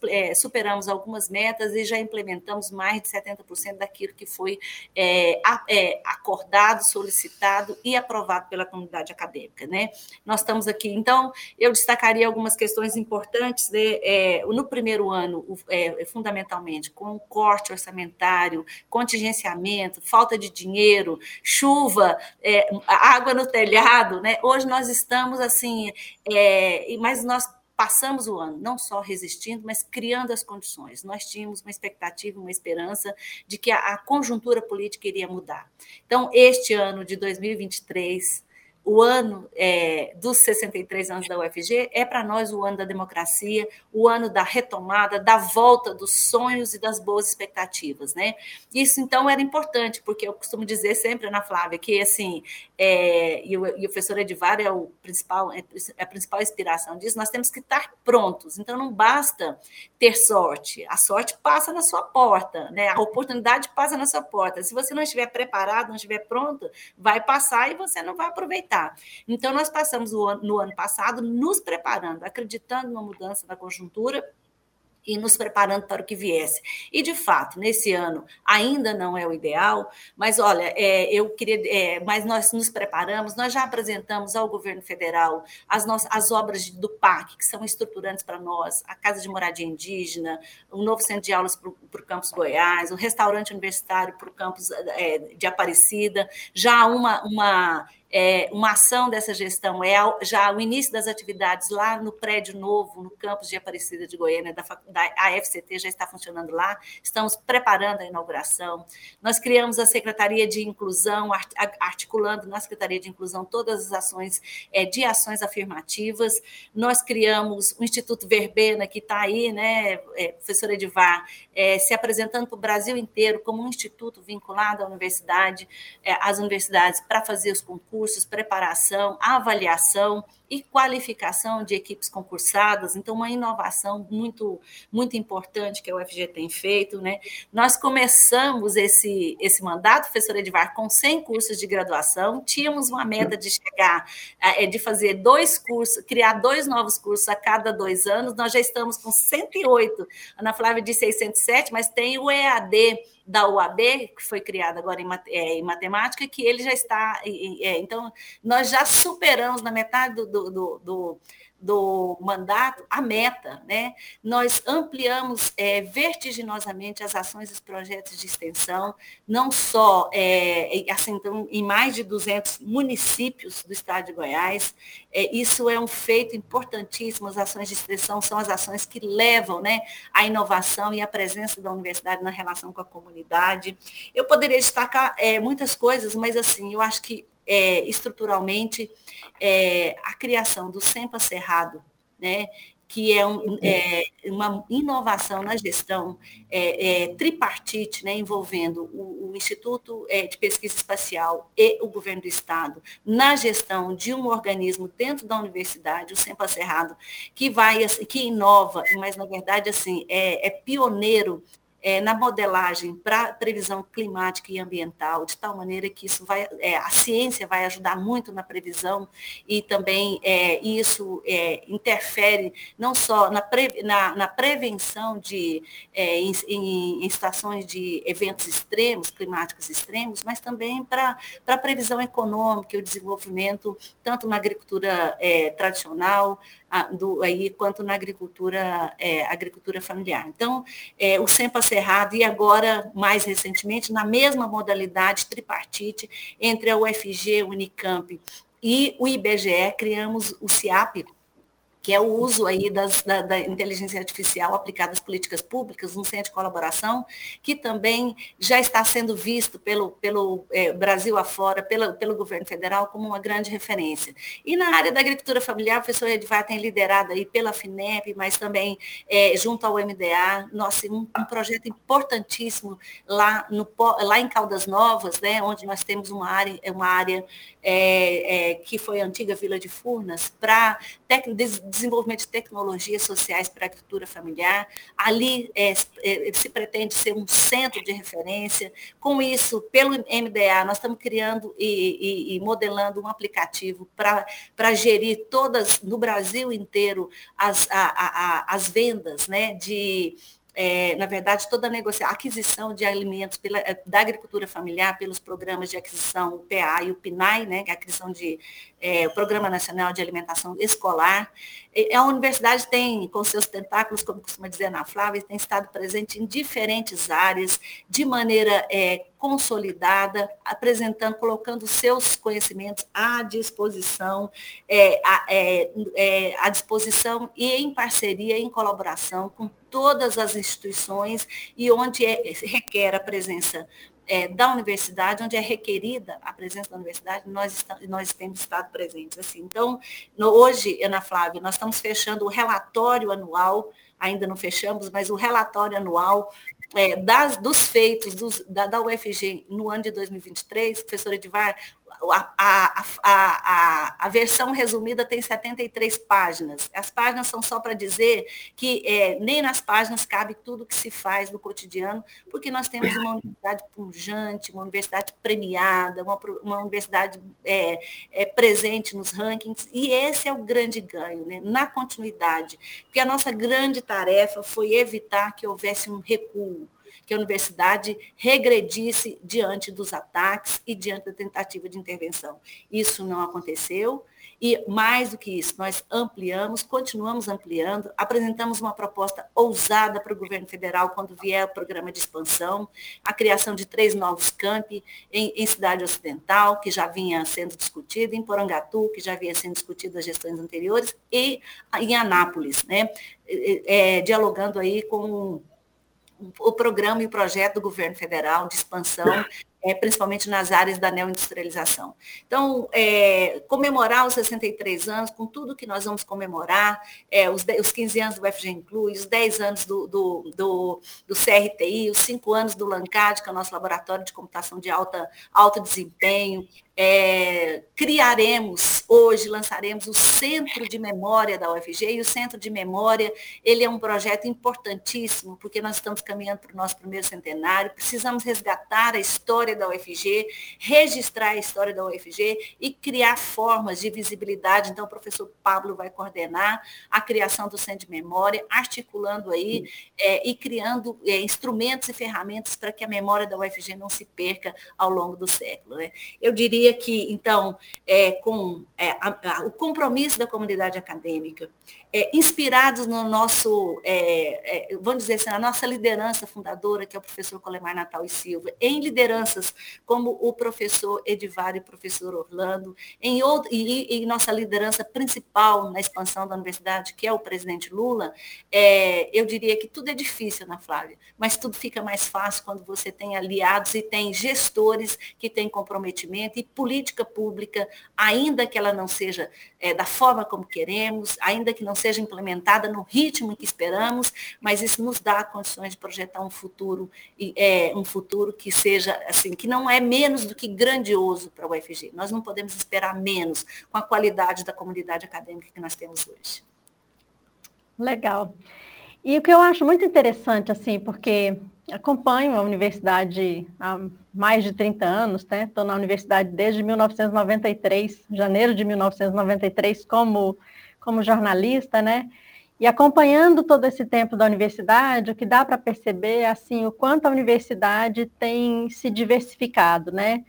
Speaker 2: é, superamos algumas metas e já implementamos mais de 70% daquilo que foi é, é, acordado, solicitado e aprovado pela comunidade acadêmica. Né? Nós estamos aqui, então, eu destacaria algumas questões importantes né, é, no primeiro ano, é, fundamentalmente, com corte orçamentário, contingenciamento, falta de dinheiro, chuva, água no telhado. Né? Hoje nós estamos assim, mas nós passamos o ano não só resistindo, mas criando as condições. Nós tínhamos uma expectativa, uma esperança de que a, a conjuntura política iria mudar. Então, este ano de 2023 o ano é, dos 63 anos da UFG é para nós o ano da democracia, o ano da retomada, da volta dos sonhos e das boas expectativas, né? Isso então era importante, porque eu costumo dizer sempre, Ana Flávia, que assim, é, e, o, e o professor Edivar é o principal, é, é a principal inspiração disso, nós temos que estar prontos. Então não basta ter sorte, a sorte passa na sua porta, né? A oportunidade passa na sua porta. Se você não estiver preparado, não estiver pronto, vai passar e você não vai aproveitar aproveitar. Então, nós passamos no ano passado nos preparando, acreditando numa mudança da conjuntura e nos preparando para o que viesse. E, de fato, nesse ano ainda não é o ideal, mas olha, é, eu queria. É, mas nós nos preparamos, nós já apresentamos ao governo federal as, nossas, as obras do PAC, que são estruturantes para nós, a Casa de Moradia Indígena, o novo centro de aulas para o campus Goiás, o restaurante universitário para o campus é, de Aparecida, já uma. uma é, uma ação dessa gestão é já o início das atividades lá no prédio novo, no campus de Aparecida de Goiânia, da, da AFCT já está funcionando lá, estamos preparando a inauguração. Nós criamos a Secretaria de Inclusão, articulando na Secretaria de Inclusão todas as ações é, de ações afirmativas. Nós criamos o Instituto Verbena, que está aí, né, é, professor Edivar, é, se apresentando para o Brasil inteiro como um instituto vinculado à universidade, é, às universidades, para fazer os concursos cursos, preparação, avaliação e qualificação de equipes concursadas. Então, uma inovação muito, muito importante que a UFG tem feito. Né? Nós começamos esse, esse mandato, professor Edvar, com 100 cursos de graduação. Tínhamos uma meta de chegar, é, de fazer dois cursos, criar dois novos cursos a cada dois anos. Nós já estamos com 108. Ana Flávia disse 607, mas tem o EAD da UAB, que foi criada agora em, é, em matemática, que ele já está. É, então, nós já superamos na metade do, do, do, do do mandato a meta, né? Nós ampliamos é, vertiginosamente as ações e os projetos de extensão, não só é, assim, então, em mais de 200 municípios do estado de Goiás. É, isso é um feito importantíssimo. As ações de extensão são as ações que levam, né, a inovação e a presença da universidade na relação com a comunidade. Eu poderia destacar é, muitas coisas, mas assim, eu acho que é, estruturalmente é, a criação do SEMPA Cerrado, né, que é, um, é, uma inovação na gestão é, é, tripartite, né, envolvendo o, o Instituto é, de Pesquisa Espacial e o governo do Estado, na gestão de um organismo dentro da universidade, o SEMPA Cerrado, que vai, assim, que inova, mas na verdade assim é, é pioneiro é, na modelagem para previsão climática e ambiental, de tal maneira que isso vai, é, a ciência vai ajudar muito na previsão e também é, isso é, interfere não só na, pre, na, na prevenção de é, em, em, em, situações de eventos extremos, climáticos extremos, mas também para a previsão econômica e o desenvolvimento, tanto na agricultura é, do, aí, quanto na agricultura, é, agricultura familiar. Então, é, o SEMPA Cerrado, e agora, mais recentemente, na mesma modalidade tripartite, entre a UFG, Unicamp e o IBGE, criamos o CIAP, que é o uso aí das, da, da, inteligência artificial aplicada às políticas públicas, um centro de colaboração, que também já está sendo visto pelo, pelo é, Brasil afora, pelo, pelo governo federal, como uma grande referência. E na área da agricultura familiar, o professor Edvar tem liderado aí pela FINEP, mas também é, junto ao MDA, nossa, um, um, projeto importantíssimo lá, no, lá em Caldas Novas, né, onde nós temos uma área, uma área é, é que foi a antiga Vila de Furnas, para desenvolvimento de tecnologias sociais para a agricultura familiar. Ali é, é, se pretende ser um centro de referência. Com isso, pelo MDA, nós estamos criando e, e, e modelando um aplicativo para gerir todas, no Brasil inteiro, as, a, a, as vendas né, de é, na verdade, toda a negociação, aquisição de alimentos pela, é, da agricultura familiar pelos programas de aquisição, o PA e o PNAE, né, que é a aquisição de é, o Programa Nacional de Alimentação Escolar. A universidade tem, com seus tentáculos, como costuma dizer Ana Flávia, tem estado presente em diferentes áreas, de maneira é, consolidada, apresentando, colocando seus conhecimentos à disposição, é, à, é, é, à disposição e em parceria, em colaboração com todas as instituições e onde é, requer a presença é, da universidade, onde é requerida a presença da universidade, nós, nós temos estado presentes. Assim. Então, no, hoje, Ana Flávia, nós estamos fechando o relatório anual, ainda não fechamos, mas o relatório anual é, das, dos feitos dos, da, da UFG no ano de 2023, professor Edivar, a, a, a, a, versão resumida tem 73 páginas. As páginas são só para dizer que é, nem nas páginas cabe tudo que se faz no cotidiano, porque nós temos uma universidade punjante, uma universidade premiada, uma, uma universidade é, é, presente nos rankings, e esse é o grande ganho, né? na continuidade. Porque a nossa grande tarefa foi evitar que houvesse um recuo que a universidade regredisse diante dos ataques e diante da tentativa de intervenção. Isso não aconteceu. E mais do que isso, nós ampliamos, continuamos ampliando, apresentamos uma proposta ousada para o governo federal quando vier o programa de expansão, a criação de três novos campi em, em Cidade Ocidental, que já vinha sendo discutido, em Porangatu, que já vinha sendo discutido nas gestões anteriores, e em Anápolis, né? É, dialogando aí com o programa e o projeto do governo federal de expansão, é, principalmente nas áreas da neoindustrialização. Então, é, comemorar os 63 anos, com tudo que nós vamos comemorar, é, os, os 15 anos do FG Inclui, os 10 anos do, do, do, do CRTI, os 5 anos do LANCAD, que é o nosso laboratório de computação de alta, alto desempenho, é, criaremos hoje, lançaremos o Centro de Memória da UFG, e o Centro de Memória, ele é um projeto importantíssimo, porque nós estamos caminhando para o nosso primeiro centenário, precisamos resgatar a história da UFG, registrar a história da UFG e criar formas de visibilidade. Então, o professor Pablo vai coordenar a criação do Centro de Memória, articulando aí é, e criando é, instrumentos e ferramentas para que a memória da UFG não se perca ao longo do século. Né? Eu diria diria que, então, é, com é, a, a, o compromisso da comunidade acadêmica, é, inspirados no nosso, é, é, vamos dizer assim, na nossa liderança fundadora, que é o professor Colemar Natal e Silva, em lideranças como o professor Edivar e o professor Orlando, em, outro, e, nossa liderança principal na expansão da universidade, que é o presidente Lula, é, eu diria que tudo é difícil, Ana Flávia, mas tudo fica mais fácil quando você tem aliados e tem gestores que têm comprometimento e política pública, ainda que ela não seja é, da forma como queremos, ainda que não seja implementada no ritmo que esperamos, mas isso nos dá condições de projetar um futuro, é, um futuro que seja assim, que não é menos do que grandioso para o UFG. Nós não podemos esperar menos com a qualidade da comunidade acadêmica que nós temos hoje.
Speaker 1: Legal. E o que eu acho muito interessante, assim, porque acompanho a universidade há mais de 30 anos, né? Estou na universidade desde 1993, janeiro de 1993, como como jornalista, né? E acompanhando todo esse tempo da universidade, o que dá para perceber é assim, o quanto a universidade tem se diversificado, né?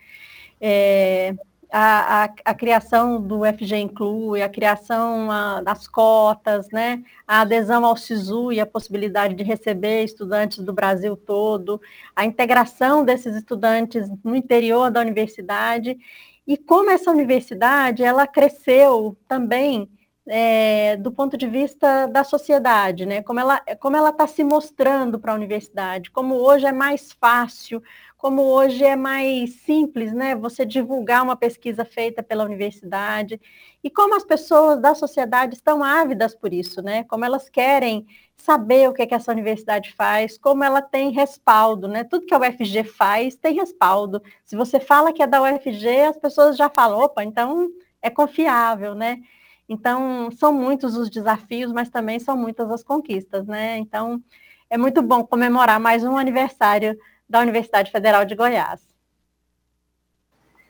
Speaker 1: É, a, a, a, criação do FG Inclui, a criação a, das cotas, né, a adesão ao SISU e a possibilidade de receber estudantes do Brasil todo, a integração desses estudantes no interior da universidade, e como essa universidade, ela cresceu também é, do ponto de vista da sociedade, né? Como ela como ela está se mostrando para a universidade, como hoje é mais fácil como hoje é mais simples, né, você divulgar uma pesquisa feita pela universidade, e como as pessoas da sociedade estão ávidas por isso, né, como elas querem saber o que, é que essa universidade faz, como ela tem respaldo, né, tudo que a UFG faz tem respaldo. Se você fala que é da UFG, as pessoas já falam, opa, então é confiável, né, então, são muitos os desafios, mas também são muitas as conquistas, né? Então, é muito bom comemorar mais um aniversário da Universidade Federal de Goiás.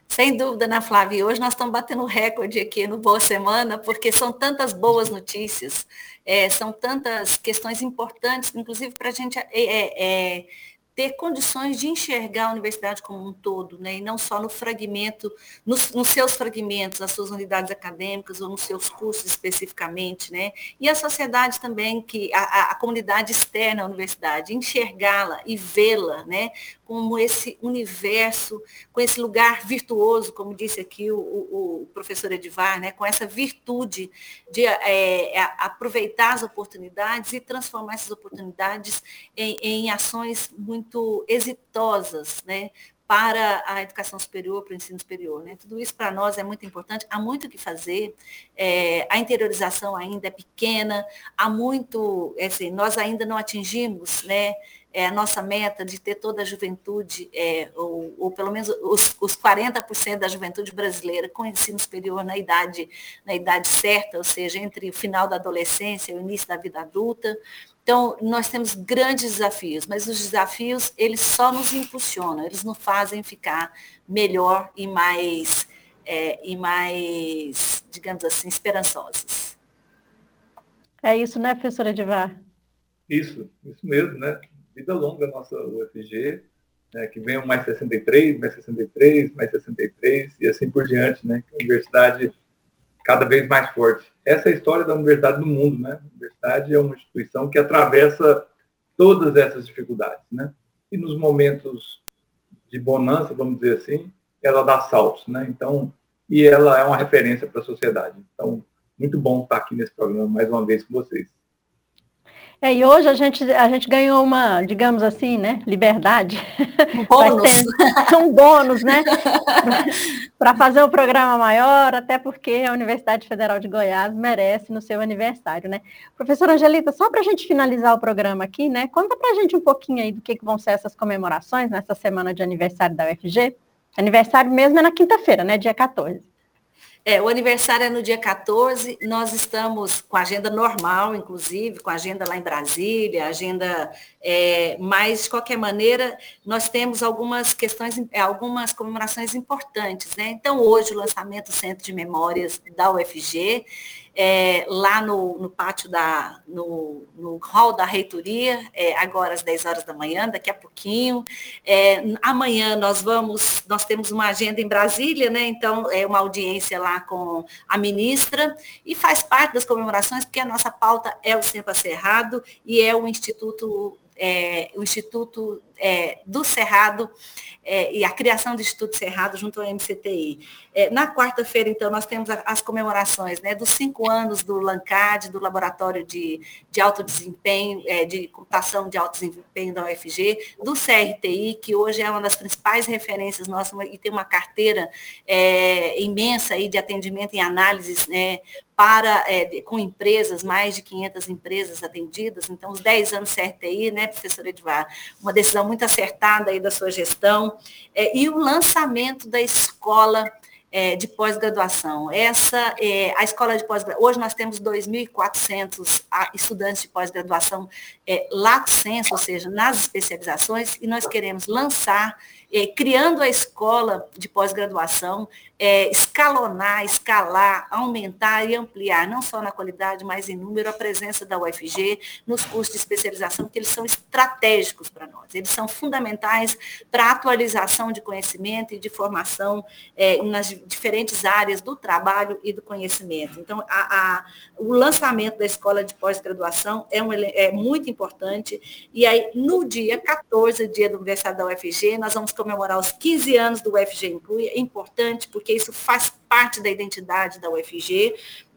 Speaker 2: Sem dúvida, Ana Flávia. Hoje nós estamos batendo recorde aqui no Boa Semana, porque são tantas boas notícias, é, são tantas questões importantes, inclusive para a gente é, é, é ter condições de enxergar a universidade como um todo, né? e não só no fragmento, nos, nos, seus fragmentos, nas suas unidades acadêmicas ou nos seus cursos especificamente, né? E a sociedade também, que a, a comunidade externa à universidade, enxergá-la e vê-la, né? como esse universo, com esse lugar virtuoso, como disse aqui o, o, o professor Edivar, né, com essa virtude de é, aproveitar as oportunidades e transformar essas oportunidades em, em ações muito exitosas, né, para a educação superior, para o ensino superior. Né? Tudo isso para nós é muito importante, há muito o que fazer, é, a interiorização ainda é pequena, há muito, é assim, nós ainda não atingimos né, é, a nossa meta de ter toda a juventude, é, ou, ou, pelo menos os, os 40% da juventude brasileira com ensino superior na idade, na idade certa, ou seja, entre o final da adolescência e o início da vida adulta. Então, nós temos grandes desafios, mas os desafios, eles só nos impulsionam, eles nos fazem ficar melhor e mais, é, e mais digamos assim, esperançosos.
Speaker 1: É isso, né, professora Edivar?
Speaker 3: Isso, isso mesmo, né? vida longa a nossa UFG, né, que venham mais 63, mais 63, mais 63 e assim por diante, né? A universidade cada vez mais forte. Essa é a história da universidade no mundo, né? A universidade é uma instituição que atravessa todas essas dificuldades, né? E nos momentos de bonança, vamos dizer assim, ela dá saltos, né? Então, e ela é uma referência para a sociedade. Então, muito bom estar aqui nesse programa mais uma vez com vocês.
Speaker 1: É, e hoje a gente, a gente ganhou uma, digamos assim, né, liberdade.
Speaker 2: Um [LAUGHS] bônus.
Speaker 1: um bônus, né? [LAUGHS] Para fazer um programa maior, até porque a Universidade Federal de Goiás merece no seu aniversário, né? Professora Angelita, só para a gente finalizar o programa aqui, né? Conta para a gente um pouquinho aí do que, que vão ser essas comemorações nessa semana de aniversário da UFG. Aniversário mesmo é na quinta-feira, né? Dia 14.
Speaker 2: É, o aniversário é no dia 14, nós estamos com agenda normal, inclusive, com agenda lá em Brasília, agenda, é, mas, de qualquer maneira, nós temos algumas questões, é, algumas comemorações importantes, né? Então, hoje, o lançamento do Centro de Memórias da UFG, é, lá no, no, pátio da, no, no hall da reitoria, é, agora às 10 horas da manhã, daqui a pouquinho. É, amanhã nós vamos, nós temos uma agenda em Brasília, né? Então, é uma audiência lá com a ministra, e faz parte das comemorações, porque a nossa pauta é o Sempre Cerrado e é o Instituto é, o Instituto é, do Cerrado é, e a criação do Instituto Cerrado junto ao MCTI. É, na quarta-feira, então, nós temos as comemorações né, dos cinco anos do LANCAD, do Laboratório de, de Alto Desempenho, é, de Computação de Alto Desempenho da UFG, do CRTI, que hoje é uma das principais referências nossas e tem uma carteira é, imensa aí de atendimento em análises né, para, é, com empresas, mais de 500 empresas atendidas, então os 10 anos CRTI, né, professora Edvar, uma decisão muito acertada aí da sua gestão, é, e o lançamento da escola é, de pós-graduação. Essa é, a escola de pós-graduação. Hoje nós temos 2.400 estudantes de pós-graduação é, lato senso, ou seja, nas especializações, e nós queremos lançar é, criando a escola de pós-graduação, é, escalonar, escalar, aumentar e ampliar, não só na qualidade, mas em número, a presença da UFG nos cursos de especialização, que eles são estratégicos para nós, eles são fundamentais para a atualização de conhecimento e de formação é, nas diferentes áreas do trabalho e do conhecimento. Então, a, a, o lançamento da escola de pós-graduação é, um, é muito importante, e aí, no dia 14, dia do aniversário da UFG, nós vamos comemorar os 15 anos do UFG Inclui, é importante porque isso faz parte da identidade da UFG,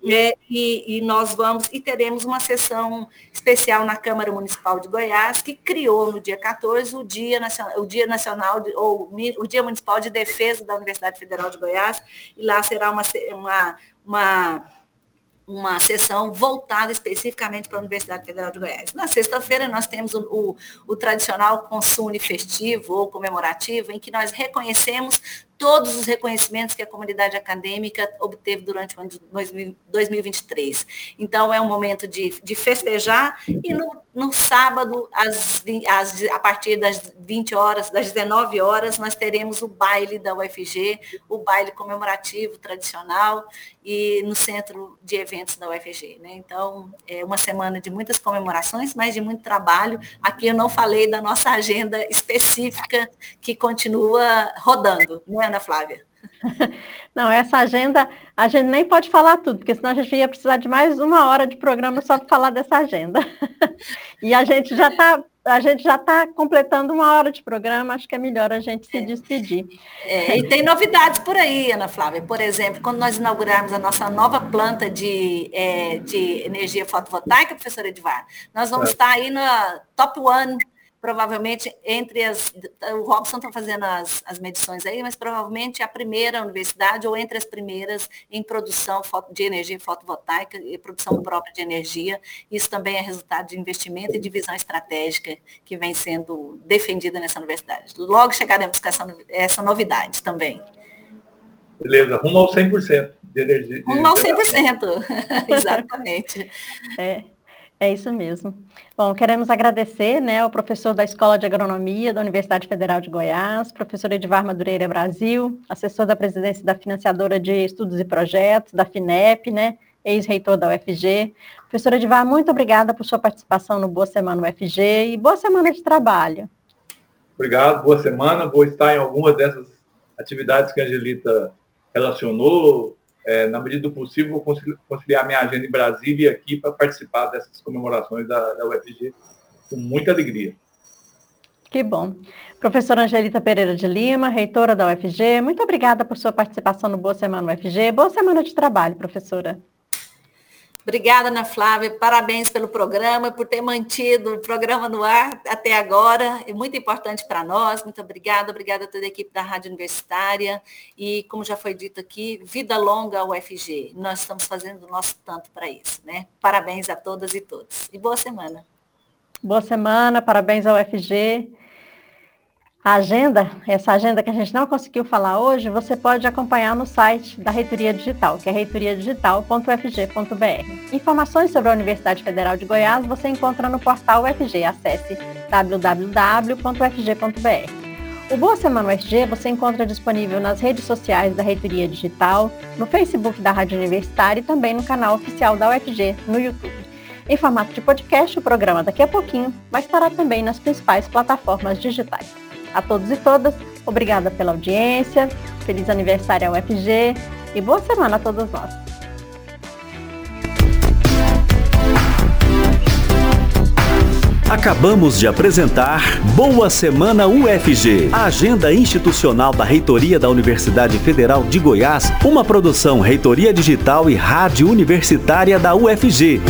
Speaker 2: é, e, e, nós vamos e teremos uma sessão especial na Câmara Municipal de Goiás, que criou no dia 14 o Dia Nacional, o Dia Nacional de, ou o Dia Municipal de Defesa da Universidade Federal de Goiás, e lá será uma, uma, uma uma sessão voltada especificamente para a Universidade Federal de Goiás. Na sexta-feira, nós temos o, o, o tradicional consumo festivo ou comemorativo, em que nós reconhecemos todos os reconhecimentos que a comunidade acadêmica obteve durante o ano de 2023. Então, é um momento de, de festejar e no, no sábado, às, às, a partir das 20 horas, das 19 horas, nós teremos o baile da UFG, o baile comemorativo tradicional e no centro de eventos da UFG. Né? Então, é uma semana de muitas comemorações, mas de muito trabalho. Aqui eu não falei da nossa agenda específica que continua rodando, né? Ana Flávia? [LAUGHS]
Speaker 1: Não, essa agenda, a gente nem pode falar tudo, porque senão a gente ia precisar de mais uma hora de programa só para falar dessa agenda. [LAUGHS] E a gente já está a gente já está completando uma hora de programa, acho que é melhor a gente se é. despedir.
Speaker 2: É, e tem novidades por aí, Ana Flávia. Por exemplo, quando nós inaugurarmos a nossa nova planta de, é, de energia fotovoltaica, professora Edvar, nós vamos é. estar aí na Top One provavelmente entre as. O Robson está fazendo as, as medições aí, mas provavelmente a primeira universidade ou entre as primeiras em produção de energia fotovoltaica e produção própria de energia. Isso também é resultado de investimento e de visão estratégica que vem sendo defendida nessa universidade. Logo chegaremos com essa, essa novidade também.
Speaker 3: Beleza, rumo ao 100% de energia.
Speaker 2: Rumo ao 100%, [LAUGHS] exatamente.
Speaker 1: É. É isso mesmo. Bom, queremos agradecer né, ao professor da Escola de Agronomia da Universidade Federal de Goiás, professor Edvar Madureira Brasil, assessor da presidência da financiadora de estudos e projetos, da FINEP, né, ex-reitor da UFG. Professor Edvar, muito obrigada por sua participação no Boa Semana UFG e boa semana de trabalho.
Speaker 3: Obrigado, boa semana. Vou estar em alguma dessas atividades que a Angelita relacionou, é, na medida do possível, vou conciliar minha agenda em Brasília e aqui para participar dessas comemorações da, da UFG com muita alegria.
Speaker 1: Que bom. Professora Angelita Pereira de Lima, reitora da UFG, muito obrigada por sua participação no Boa Semana UFG. Boa semana de trabalho, professora.
Speaker 2: Obrigada, Ana Flávia. Parabéns pelo programa, por ter mantido o programa no ar até agora. É muito importante para nós. Muito obrigada. Obrigada a toda a equipe da Rádio Universitária. E, como já foi dito aqui, vida longa ao UFG. Nós estamos fazendo o nosso tanto para isso. Né? Parabéns a todas e todos. E boa semana.
Speaker 1: Boa semana, parabéns ao UFG. A agenda, essa agenda que a gente não conseguiu falar hoje, você pode acompanhar no site da Reitoria Digital, que é reitoriadigital.fg.br. Informações sobre a Universidade Federal de Goiás você encontra no portal UFG. Acesse www.ufg.br. O Boa Semana UFG você encontra disponível nas redes sociais da Reitoria Digital, no Facebook da Rádio Universitária e também no canal oficial da UFG no YouTube. Em formato de podcast, o programa daqui a pouquinho vai estar também nas principais plataformas digitais. A todos e todas, obrigada pela audiência, feliz aniversário ao UFG e boa semana a todos nós.
Speaker 5: Acabamos de apresentar Boa Semana UFG, a agenda institucional da Reitoria da Universidade Federal de Goiás, uma produção Reitoria Digital e Rádio Universitária da UFG.